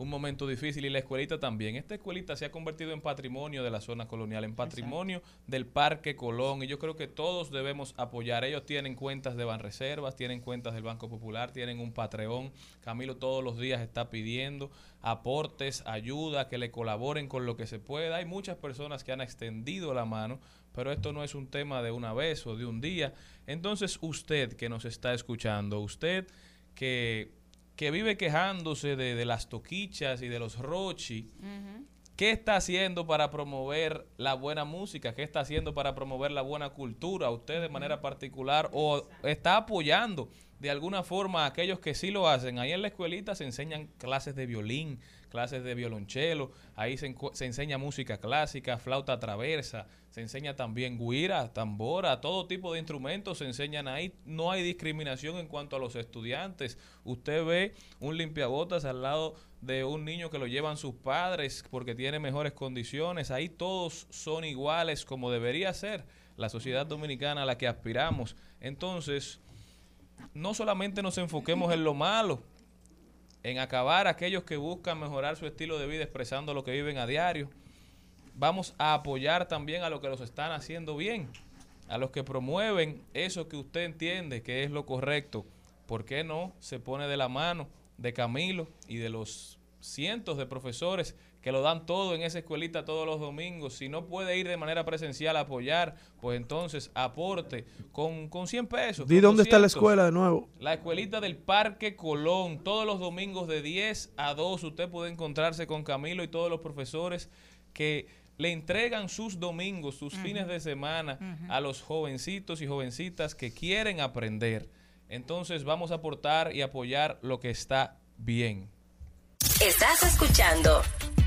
un momento difícil y la escuelita también. Esta escuelita se ha convertido en patrimonio de la zona colonial, en patrimonio del Parque Colón y yo creo que todos debemos apoyar. Ellos tienen cuentas de Banreservas, tienen cuentas del Banco Popular, tienen un Patreon. Camilo todos los días está pidiendo aportes, ayuda, que le colaboren con lo que se pueda. Hay muchas personas que han extendido la mano, pero esto no es un tema de una vez o de un día. Entonces usted que nos está escuchando, usted que que vive quejándose de, de las toquichas y de los rochi, ¿qué está haciendo para promover la buena música? ¿Qué está haciendo para promover la buena cultura? ¿Usted de manera particular o está apoyando de alguna forma aquellos que sí lo hacen? Ahí en la escuelita se enseñan clases de violín, clases de violonchelo, ahí se, se enseña música clásica, flauta traversa, se enseña también guira, tambora, todo tipo de instrumentos se enseñan ahí. No hay discriminación en cuanto a los estudiantes. Usted ve un limpiabotas al lado de un niño que lo llevan sus padres porque tiene mejores condiciones. Ahí todos son iguales como debería ser la sociedad dominicana a la que aspiramos. Entonces, no solamente nos enfoquemos en lo malo, en acabar aquellos que buscan mejorar su estilo de vida expresando lo que viven a diario. Vamos a apoyar también a los que los están haciendo bien, a los que promueven eso que usted entiende que es lo correcto. ¿Por qué no se pone de la mano de Camilo y de los cientos de profesores que lo dan todo en esa escuelita todos los domingos? Si no puede ir de manera presencial a apoyar, pues entonces aporte con, con 100 pesos. ¿Di con dónde está la 200. escuela de nuevo? La escuelita del Parque Colón. Todos los domingos de 10 a 2 usted puede encontrarse con Camilo y todos los profesores que le entregan sus domingos, sus fines de semana a los jovencitos y jovencitas que quieren aprender. Entonces vamos a aportar y apoyar lo que está bien. Estás escuchando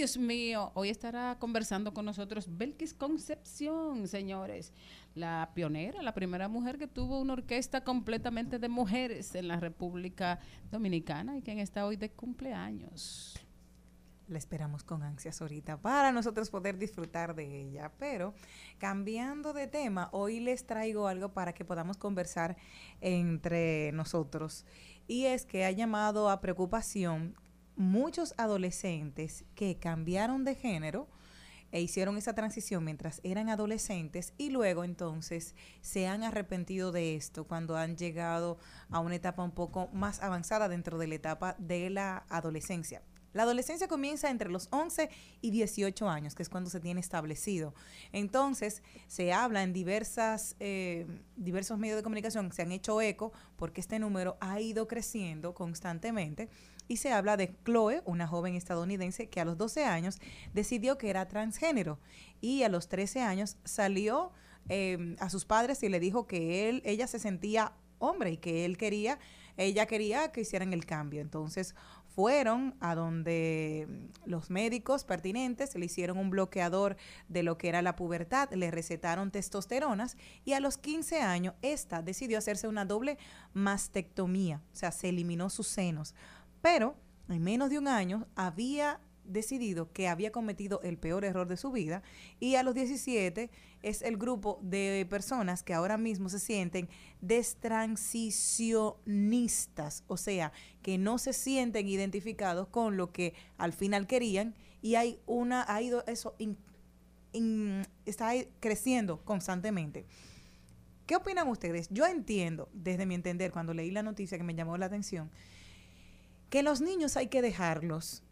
Dios mío, hoy estará conversando con nosotros Belkis Concepción, señores, la pionera, la primera mujer que tuvo una orquesta completamente de mujeres en la República Dominicana y quien está hoy de cumpleaños. La esperamos con ansias ahorita para nosotros poder disfrutar de ella. Pero cambiando de tema, hoy les traigo algo para que podamos conversar entre nosotros. Y es que ha llamado a preocupación muchos adolescentes que cambiaron de género e hicieron esa transición mientras eran adolescentes y luego entonces se han arrepentido de esto cuando han llegado a una etapa un poco más avanzada dentro de la etapa de la adolescencia. La adolescencia comienza entre los 11 y 18 años, que es cuando se tiene establecido. Entonces, se habla en diversas, eh, diversos medios de comunicación, se han hecho eco, porque este número ha ido creciendo constantemente. Y se habla de Chloe, una joven estadounidense que a los 12 años decidió que era transgénero y a los 13 años salió eh, a sus padres y le dijo que él, ella se sentía hombre y que él quería, ella quería que hicieran el cambio. Entonces fueron a donde los médicos pertinentes le hicieron un bloqueador de lo que era la pubertad, le recetaron testosteronas y a los 15 años esta decidió hacerse una doble mastectomía, o sea, se eliminó sus senos. Pero en menos de un año había decidido que había cometido el peor error de su vida y a los 17 es el grupo de personas que ahora mismo se sienten destransicionistas, o sea, que no se sienten identificados con lo que al final querían y hay una ha ido eso está creciendo constantemente. ¿Qué opinan ustedes? Yo entiendo, desde mi entender, cuando leí la noticia que me llamó la atención, que los niños hay que dejarlos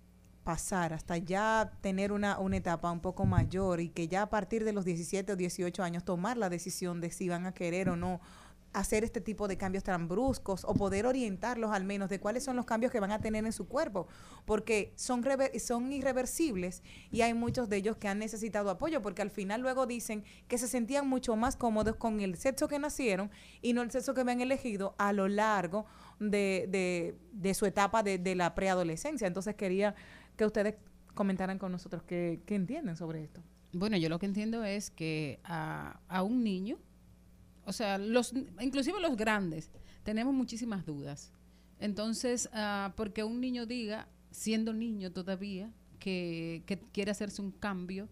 pasar hasta ya tener una, una etapa un poco mayor y que ya a partir de los 17 o 18 años tomar la decisión de si van a querer o no hacer este tipo de cambios tan bruscos o poder orientarlos al menos de cuáles son los cambios que van a tener en su cuerpo, porque son, son irreversibles y hay muchos de ellos que han necesitado apoyo, porque al final luego dicen que se sentían mucho más cómodos con el sexo que nacieron y no el sexo que habían elegido a lo largo de, de- su etapa de la preadolescencia. Entonces quería que ustedes comentaran con nosotros qué, qué entienden sobre esto. Bueno, yo lo que entiendo es que a, a un niño, o sea, los, inclusive los grandes, tenemos muchísimas dudas. Entonces, ah, porque un niño diga, siendo niño todavía, que, que quiere hacerse un cambio,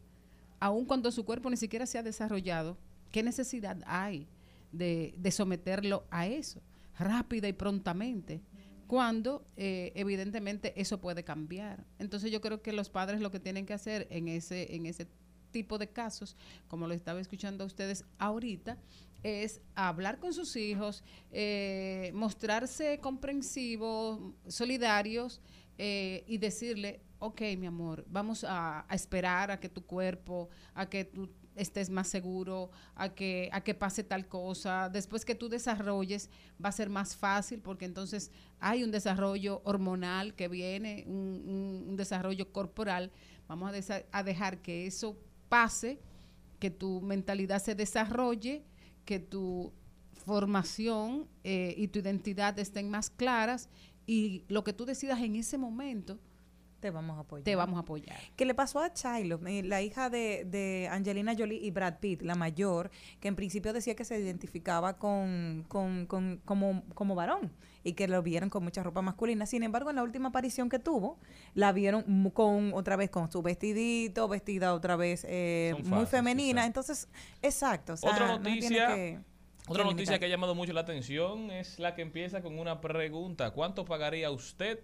aun cuando su cuerpo ni siquiera se ha desarrollado, ¿qué necesidad hay de, de someterlo a eso rápida y prontamente? Cuando eh, evidentemente eso puede cambiar. Entonces yo creo que los padres lo que tienen que hacer en ese, en ese tipo de casos, como lo estaba escuchando a ustedes ahorita, es hablar con sus hijos, eh, mostrarse comprensivos, solidarios eh, y decirle, ok, mi amor, vamos a, a esperar a que tu cuerpo, a que tú estés más seguro, a que, a que pase tal cosa. Después que tú desarrolles, va a ser más fácil porque entonces hay un desarrollo hormonal que viene, un, desarrollo corporal. Vamos a dejar que eso pase, que tu mentalidad se desarrolle, que tu formación eh, y tu identidad estén más claras y lo que tú decidas en ese momento te vamos a apoyar. Te vamos a apoyar. ¿Qué le pasó a Shiloh, eh, la hija de, de Angelina Jolie y Brad Pitt, la mayor, que en principio decía que se identificaba con, con, con- como, como varón y que lo vieron con mucha ropa masculina. Sin embargo, en la última aparición que tuvo, la vieron con otra vez con su vestidito, vestida otra vez eh, muy femenina. Entonces, exacto. o sea, Otra no noticia, que- otra que noticia que ha llamado mucho la atención es la que empieza con una pregunta. ¿Cuánto pagaría usted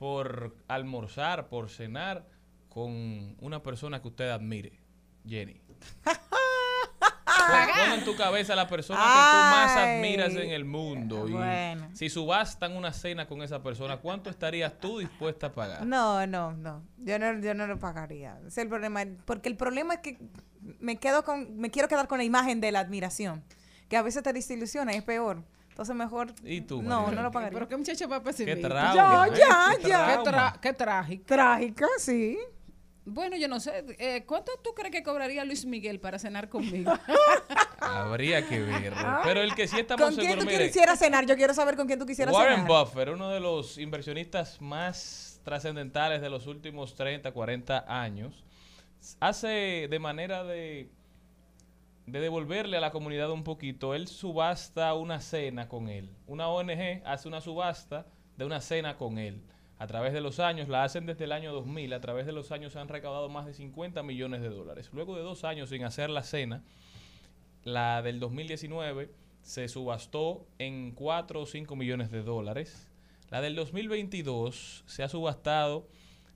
por almorzar, por cenar con una persona que usted admire? Jenny. Pon, en tu cabeza la persona que tú más admiras en el mundo. Y Bueno. si subastan una cena con esa persona, ¿cuánto estarías tú dispuesta a pagar? No, no, no. Yo no, yo no lo pagaría. Ese es el problema. Porque el problema es que me quedo con, me quiero quedar con la imagen de la admiración. Que a veces te desilusiona y es peor. Entonces mejor. ¿Y tú? No, no lo pagaría. Pero qué muchacha va a Qué pesimista. trauma, Ya, ¿eh? ya, Qué ya. Qué, tra- qué trágico. Trágica, sí. Bueno, yo no sé. eh, ¿Cuánto tú crees que cobraría Luis Miguel para cenar conmigo? [laughs] Habría que ver. Pero el que sí estamos Ah. ¿Con quién seguros, tú mire, quisieras cenar? Yo quiero saber con quién tú quisieras Warren cenar. Buffett, uno de los inversionistas más trascendentales de los últimos 30, 40 años, hace de manera de, de devolverle a la comunidad un poquito, él subasta una cena con él. Una ONG hace una subasta de una cena con él. A través de los años, la hacen desde el año 2000, a través de los años han recaudado más de 50 millones de dólares. Luego de dos años sin hacer la cena, la del 2019 se subastó en 4 o 5 millones de dólares. La del 2022 se ha subastado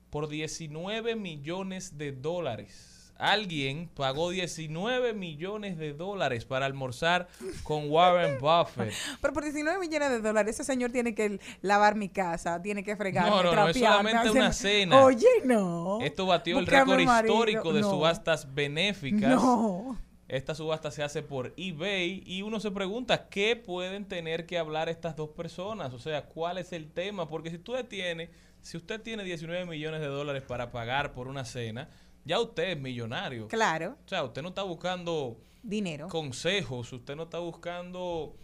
por 19 millones de dólares. Alguien pagó 19 millones de dólares para almorzar con Warren Buffett. [laughs] Pero por 19 millones de dólares, ese señor tiene que lavar mi casa, tiene que fregar. No, no, no, es solamente una cena. Oye, no. Esto batió el récord histórico de No. subastas benéficas. No. Esta subasta se hace por eBay y uno se pregunta qué pueden tener que hablar estas dos personas, o sea, cuál es el tema, porque si usted tiene, si usted tiene 19 millones de dólares para pagar por una cena, ya usted es millonario. Claro. O sea, usted no está buscando Dinero. consejos, usted no está buscando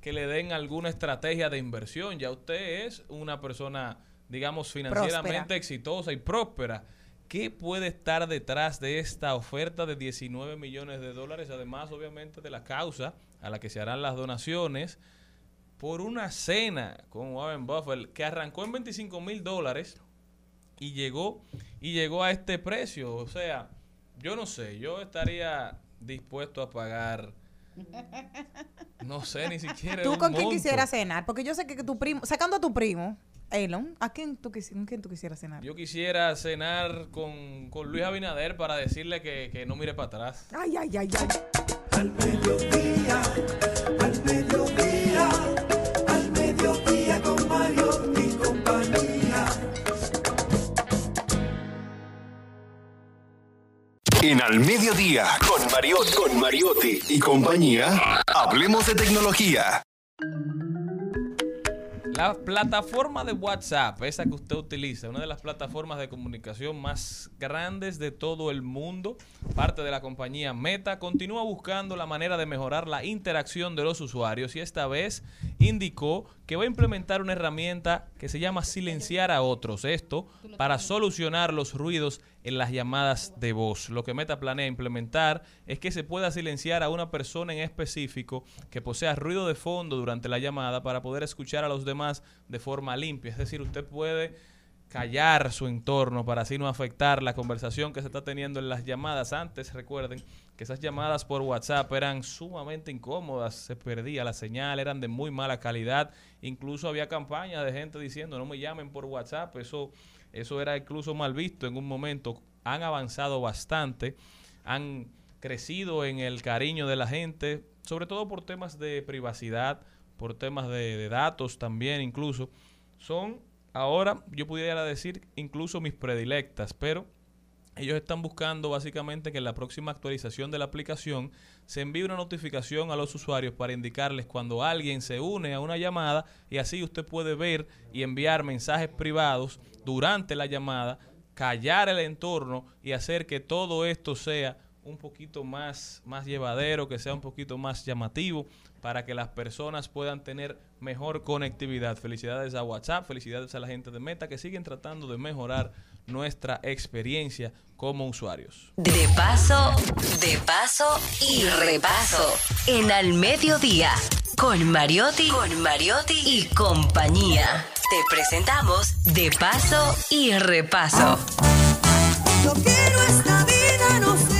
que le den alguna estrategia de inversión, ya usted es una persona, digamos, financieramente Próspera. exitosa y próspera. ¿Qué puede estar detrás de esta oferta de 19 millones de dólares? Además, obviamente, de la causa a la que se harán las donaciones por una cena con Warren Buffett que arrancó en 25 mil dólares y llegó y llegó a este precio. O sea, yo no sé, yo estaría dispuesto a pagar, no sé, ni siquiera ¿Tú un con quién monto. quisieras cenar? Porque yo sé que tu primo, sacando a tu primo, Elon, ¿a quién tú, quisi- con quién tú quisieras cenar? Yo quisiera cenar con, con Luis Abinader para decirle que, que no mire para atrás. Ay, ay, ay, ay. Al mediodía, al mediodía, al mediodía con Mario En Al Mediodía, con Mariotti, con Mariotti y compañía, hablemos de tecnología. La plataforma de WhatsApp, esa que usted utiliza, una de las plataformas de comunicación más grandes de todo el mundo, parte de la compañía Meta, continúa buscando la manera de mejorar la interacción de los usuarios y esta vez indicó que va a implementar una herramienta que se llama silenciar a otros. Esto para solucionar los ruidos en las llamadas de voz. Lo que Meta planea implementar es que se pueda silenciar a una persona en específico que posea ruido de fondo durante la llamada para poder escuchar a los demás de forma limpia. Es decir, usted puede callar su entorno para así no afectar la conversación que se está teniendo en las llamadas. Antes, recuerden que esas llamadas por WhatsApp eran sumamente incómodas, se perdía la señal, eran de muy mala calidad. Incluso había campañas de gente diciendo no me llamen por WhatsApp, eso, eso era incluso mal visto en un momento. Han avanzado bastante, han crecido en el cariño de la gente, sobre todo por temas de privacidad, por temas de, de datos también incluso. Son ahora, yo pudiera decir, incluso mis predilectas, pero ellos están buscando básicamente que en la próxima actualización de la aplicación se envíe una notificación a los usuarios para indicarles cuando alguien se une a una llamada y así usted puede ver y enviar mensajes privados durante la llamada, callar el entorno y hacer que todo esto sea un poquito más, más llevadero, que sea un poquito más llamativo para que las personas puedan tener mejor conectividad. Felicidades a WhatsApp, felicidades a la gente de Meta que siguen tratando de mejorar nuestra experiencia como usuarios. De paso, de paso y repaso. En al mediodía. Con Mariotti, con Mariotti y compañía. Te presentamos De paso y repaso. Yo quiero esta vida, no sé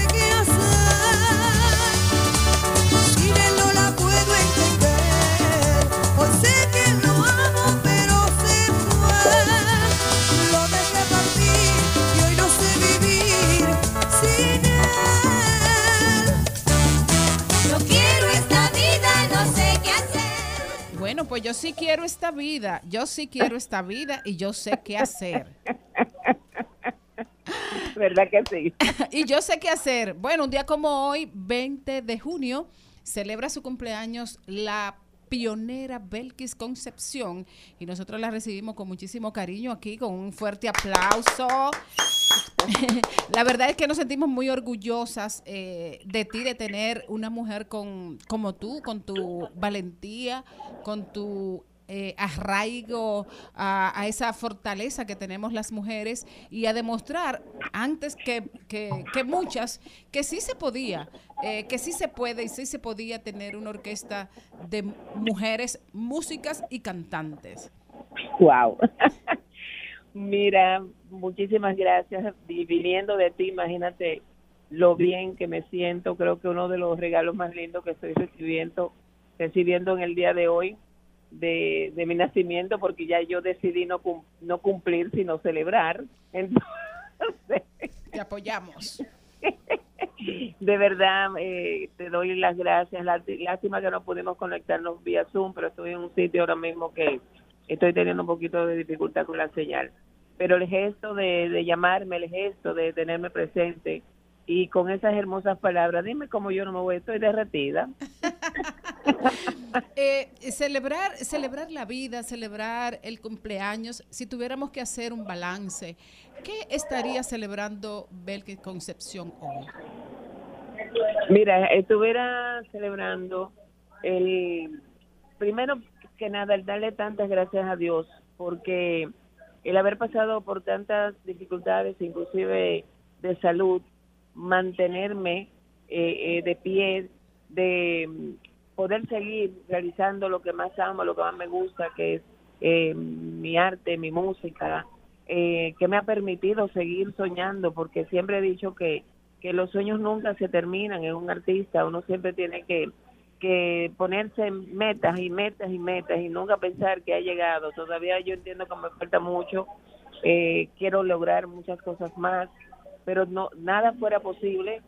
Bueno, pues yo sí quiero esta vida, yo sí quiero esta vida y yo sé qué hacer. [laughs] ¿Verdad que sí? [laughs] y yo sé qué hacer. Bueno, un día como hoy, 20 de junio, celebra su cumpleaños la pionera Belkis Concepción y nosotros la recibimos con muchísimo cariño aquí, con un fuerte aplauso. [laughs] La verdad es que nos sentimos muy orgullosas eh, de ti, de tener una mujer con, como tú, con tu valentía, con tu eh, arraigo a, a esa fortaleza que tenemos las mujeres y a demostrar antes que, que- muchas que sí se podía, eh, que sí se puede y sí se podía tener una orquesta de mujeres músicas y cantantes. Wow. [laughs] Mira, muchísimas gracias. Y viniendo de ti, imagínate lo bien que me siento. Creo que uno de los regalos más lindos que estoy recibiendo, recibiendo en el día de hoy de, de mi nacimiento, porque ya yo decidí no, cum- no cumplir, sino celebrar. Entonces, Te apoyamos. [laughs] de verdad, eh, te doy las gracias. Lá- Lástima que no pudimos conectarnos vía Zoom, pero estoy en un sitio ahora mismo que estoy teniendo un poquito de dificultad con la señal. Pero el gesto de, de llamarme, el gesto de tenerme presente y con esas hermosas palabras, dime cómo yo no me voy, estoy derretida. [laughs] Eh, celebrar, celebrar la vida, celebrar el cumpleaños, si tuviéramos que hacer un balance, ¿qué estaría celebrando Belkis Concepción hoy? Mira, estuviera celebrando el primero que nada el darle tantas gracias a Dios porque el haber pasado por tantas dificultades, inclusive de salud, mantenerme eh, eh, de pie, de mm, poder seguir realizando lo que más amo, lo que más me gusta, que es eh, mi arte, mi música, eh, que me ha permitido seguir soñando, porque siempre he dicho que, que los sueños nunca se terminan en un artista, uno siempre tiene que, que ponerse metas y metas y metas y nunca pensar que ha llegado. Todavía yo entiendo que me falta mucho, eh, quiero lograr muchas cosas más, pero no nada fuera posible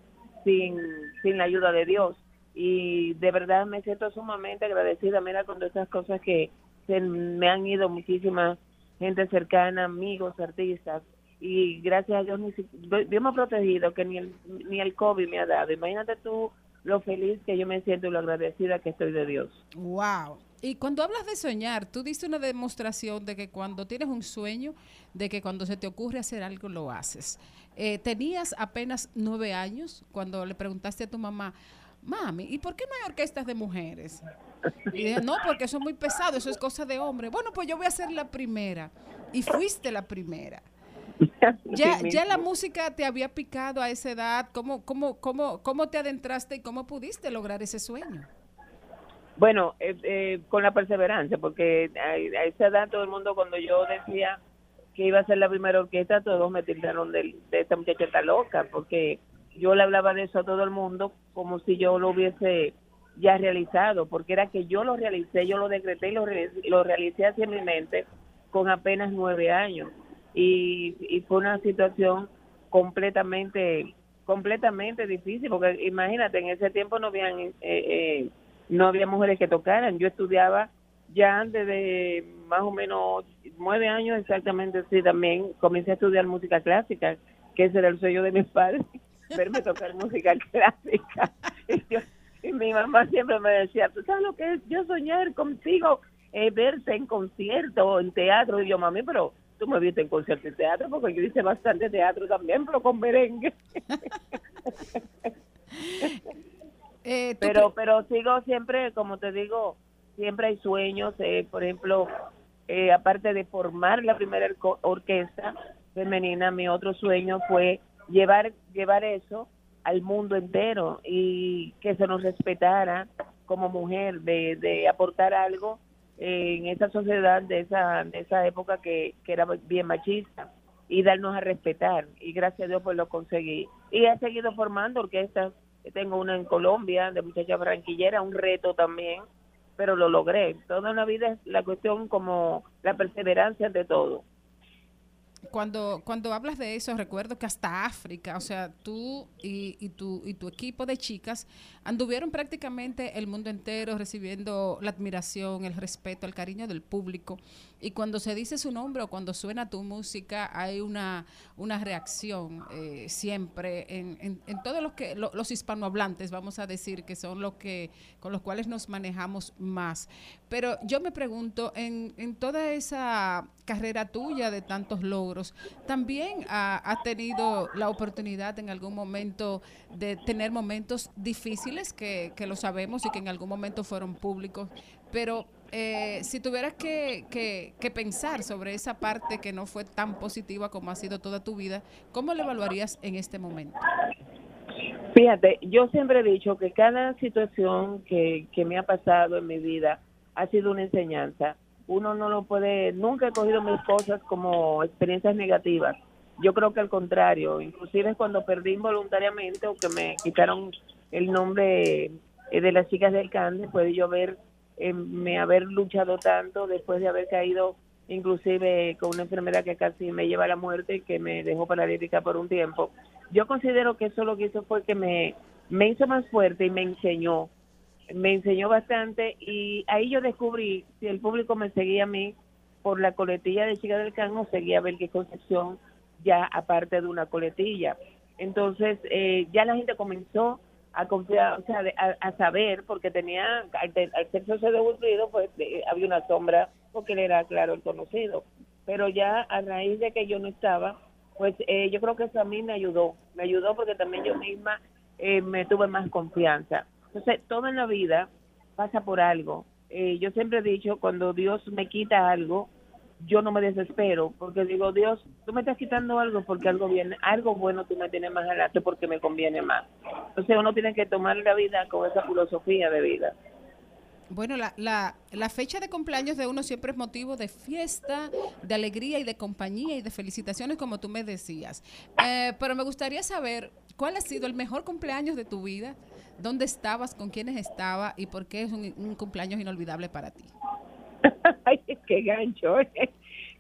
sin, sin la ayuda de Dios. Y de verdad me siento sumamente agradecida, mira, con todas esas cosas que se me han ido muchísima gente cercana, amigos, artistas, y gracias a Dios ni Dios me ha protegido que ni el, ni el COVID me ha dado. Imagínate tú lo feliz que yo me siento y lo agradecida que estoy de Dios. Wow. Y cuando hablas de soñar, tú diste una demostración de que cuando tienes un sueño, de que cuando se te ocurre hacer algo, lo haces. Eh, tenías apenas nueve años cuando le preguntaste a tu mamá, mami, ¿y por qué no hay orquestas de mujeres? Y dije, no, porque eso es muy pesado, eso es cosa de hombre. Bueno, pues yo voy a ser la primera. Y fuiste la primera. [laughs] Ya, ya la música te había picado a esa edad. ¿Cómo, cómo, cómo, cómo te adentraste y cómo pudiste lograr ese sueño? Bueno, eh, eh, con la perseverancia, porque a, esa edad todo el mundo cuando yo decía que iba a ser la primera orquesta, todos me tildaron de, de esta muchacha loca, porque yo le hablaba de eso a todo el mundo como si yo lo hubiese ya realizado, porque era que yo lo realicé, yo lo decreté y lo, lo realicé en mi mente con apenas nueve años. Y, y fue una situación completamente completamente difícil porque imagínate en ese tiempo no habían eh, eh, no había mujeres que tocaran. Yo estudiaba ya antes de más o menos nueve años exactamente sí también comencé a estudiar música clásica que ese era el sueño de mis padres [laughs] verme tocar música clásica. [laughs] Y, yo- y mi mamá siempre me decía tú sabes lo que es yo soñar contigo eh, verte en concierto o en teatro y yo mami pero tú me viste en concierto y teatro porque yo hice bastante teatro también pero con merengue [laughs] Eh, pero pero sigo siempre como te digo siempre hay sueños eh, por ejemplo eh, aparte de formar la primera orquesta femenina mi otro sueño fue llevar llevar eso al mundo entero y que se nos respetara como mujer de, de aportar algo eh, en esa sociedad de esa de esa época que, que era bien machista y darnos a respetar. Y gracias a Dios pues lo conseguí. Y he seguido formando orquestas tengo una en Colombia de muchacha franquillera un reto también pero lo logré. Toda una vida es la cuestión como la perseverancia de todo. Cuando, cuando hablas de eso, recuerdo que hasta África, o sea, tú y, y, tu, y tu equipo de chicas anduvieron prácticamente el mundo entero recibiendo la admiración, el respeto, el cariño del público. Y cuando se dice su nombre o cuando suena tu música, hay una, una reacción eh, siempre en, en, todos los, que, lo- los hispanohablantes, vamos a decir, que son los que con los cuales nos manejamos más. Pero yo me pregunto, en, en toda esa carrera tuya de tantos logros, ¿también ha- has tenido la oportunidad en algún momento de tener momentos difíciles, que, lo sabemos y que en algún momento fueron públicos? Pero eh, si tuvieras que, que- que pensar sobre esa parte que no fue tan positiva como ha sido toda tu vida, ¿cómo la evaluarías en este momento? Fíjate, yo siempre he dicho que cada situación que, que me ha pasado en mi vida ha sido una enseñanza. Uno no lo puede, nunca he cogido mis cosas como experiencias negativas. Yo creo que al contrario, inclusive cuando perdí involuntariamente o que me quitaron el nombre eh, de las chicas del Cande, puede yo ver, eh, me haber luchado tanto después de haber caído inclusive con una enfermedad que casi me lleva a la muerte y que me dejó paralítica por un tiempo. Yo considero que eso lo que hizo fue que me, me hizo más fuerte y me enseñó, me enseñó bastante y ahí yo descubrí si el público me seguía a mí por la coletilla de Chica del Can o seguía a Belkis Concepción ya aparte de una coletilla. Entonces eh, ya la gente comenzó a confiar, o sea, a, a saber, porque tenía, al, al ser socio de Wilfrido, pues había una sombra, porque él era, claro, el conocido. Pero ya a raíz de que yo no estaba, pues eh, yo creo que eso a mí me ayudó, me ayudó porque también yo misma eh, me tuve más confianza. Entonces, todo en la vida pasa por algo. Eh, yo siempre he dicho, cuando Dios me quita algo, yo no me desespero, porque digo, Dios, tú me estás quitando algo porque algo viene, algo bueno tú me tienes más adelante porque me conviene más. Entonces uno tiene que tomar la vida con esa filosofía de vida. Bueno, la, la, la fecha de cumpleaños de uno siempre es motivo de fiesta, de alegría y de compañía y de felicitaciones, como tú me decías. Eh, pero me gustaría saber cuál ha sido el mejor cumpleaños de tu vida, dónde estabas, con quiénes estabas y por qué es un cumpleaños inolvidable para ti. [laughs] Ay, qué gancho.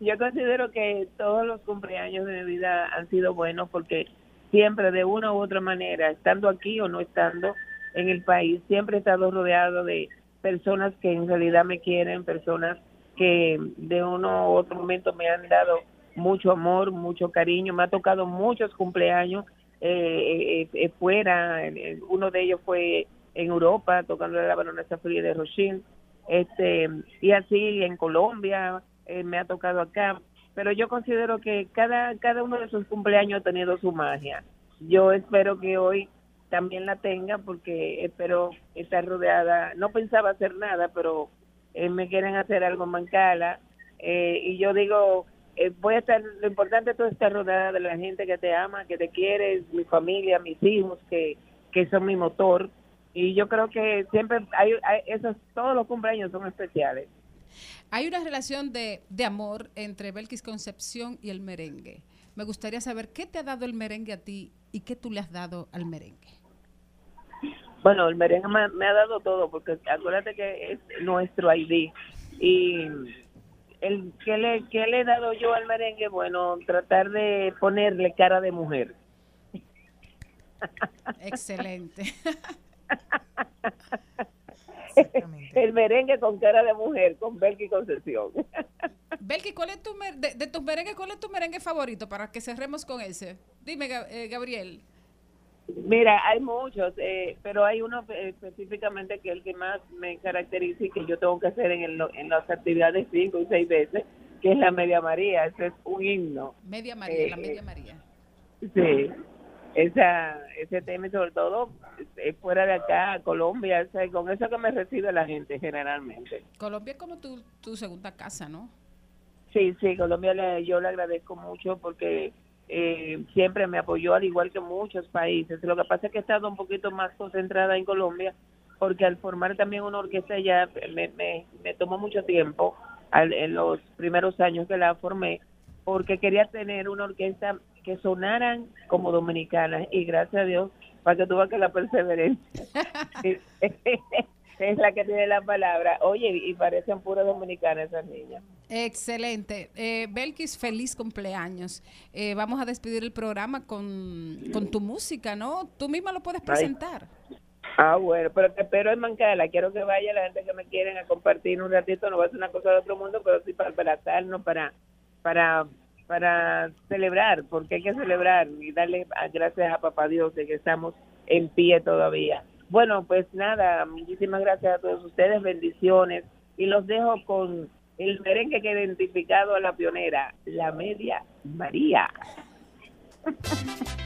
Yo considero que todos los cumpleaños de mi vida han sido buenos porque siempre de una u otra manera, estando aquí o no estando en el país, siempre he estado rodeado de personas que en realidad me quieren, personas que de uno u otro momento me han dado mucho amor, mucho cariño. Me ha tocado muchos cumpleaños eh, eh, eh, fuera. eh, Uno de ellos fue en Europa, tocando la baronesa Frida de Rochelle este y así en Colombia eh, me ha tocado acá. Pero yo considero que cada cada uno de esos cumpleaños ha tenido su magia. Yo espero que hoy también la tenga porque espero estar rodeada. No pensaba hacer nada pero eh, me quieren hacer algo Mancala. Eh, y yo digo eh, voy a estar lo importante es estar rodeada de la gente que te ama que te quiere mi familia mis hijos que que son mi motor y yo creo que siempre hay, hay esos todos los cumpleaños son especiales Hay una relación de, de amor entre Belkis Concepción y el merengue. Me gustaría saber qué te ha dado el merengue a ti y qué tú le has dado al merengue. bueno el merengue me, me ha dado todo porque acuérdate que es nuestro ID y el que le que le he dado yo al merengue bueno tratar de ponerle cara de mujer [laughs] Excelente. [laughs] el merengue con cara de mujer con Belki Concepción Belkis, ¿cuál es tu de, de tus merengues, cuál es tu merengue favorito para que cerremos con ese? Dime, eh, Gabriel. Mira, hay muchos, eh, pero hay uno eh, específicamente que es el que más me caracteriza y que yo tengo que hacer en, el- en las actividades cinco y seis veces, que es la Media María. Ese es un himno. Media María, la Eh, Media María. Sí, esa, ese tema y sobre todo eh, fuera de acá, Colombia, o sea, con eso que me recibe la gente generalmente. Colombia es como tu, tu segunda casa, ¿no? Sí, sí, Colombia le- yo le agradezco mucho porque eh, siempre me apoyó al igual que muchos países. Lo que pasa es que he estado un poquito más concentrada en Colombia porque al formar también una orquesta ya me, me, me tomó mucho tiempo al- en los primeros años que la formé porque quería tener una orquesta que sonaran como dominicanas y gracias a Dios para que tú veas que la perseverancia [laughs] es la que tiene la palabra. Oye, y parecen puras dominicanas esas niñas. Excelente. Eh, Belkis, feliz cumpleaños. Eh, vamos a despedir el programa con, con tu música, ¿no? Tú misma lo puedes Ay. presentar. Ah, bueno, pero te espero en Mancala. Quiero que vaya la gente que me quieren a compartir un ratito. No va a ser una cosa de otro mundo, pero sí para abrazarnos, para, para, para celebrar, porque hay que celebrar y darle gracias a Papá Dios de que estamos en pie todavía. Bueno, pues nada, muchísimas gracias a todos ustedes. Bendiciones y los dejo con el merengue que ha identificado a la pionera, la media María. [laughs]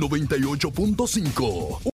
98.5.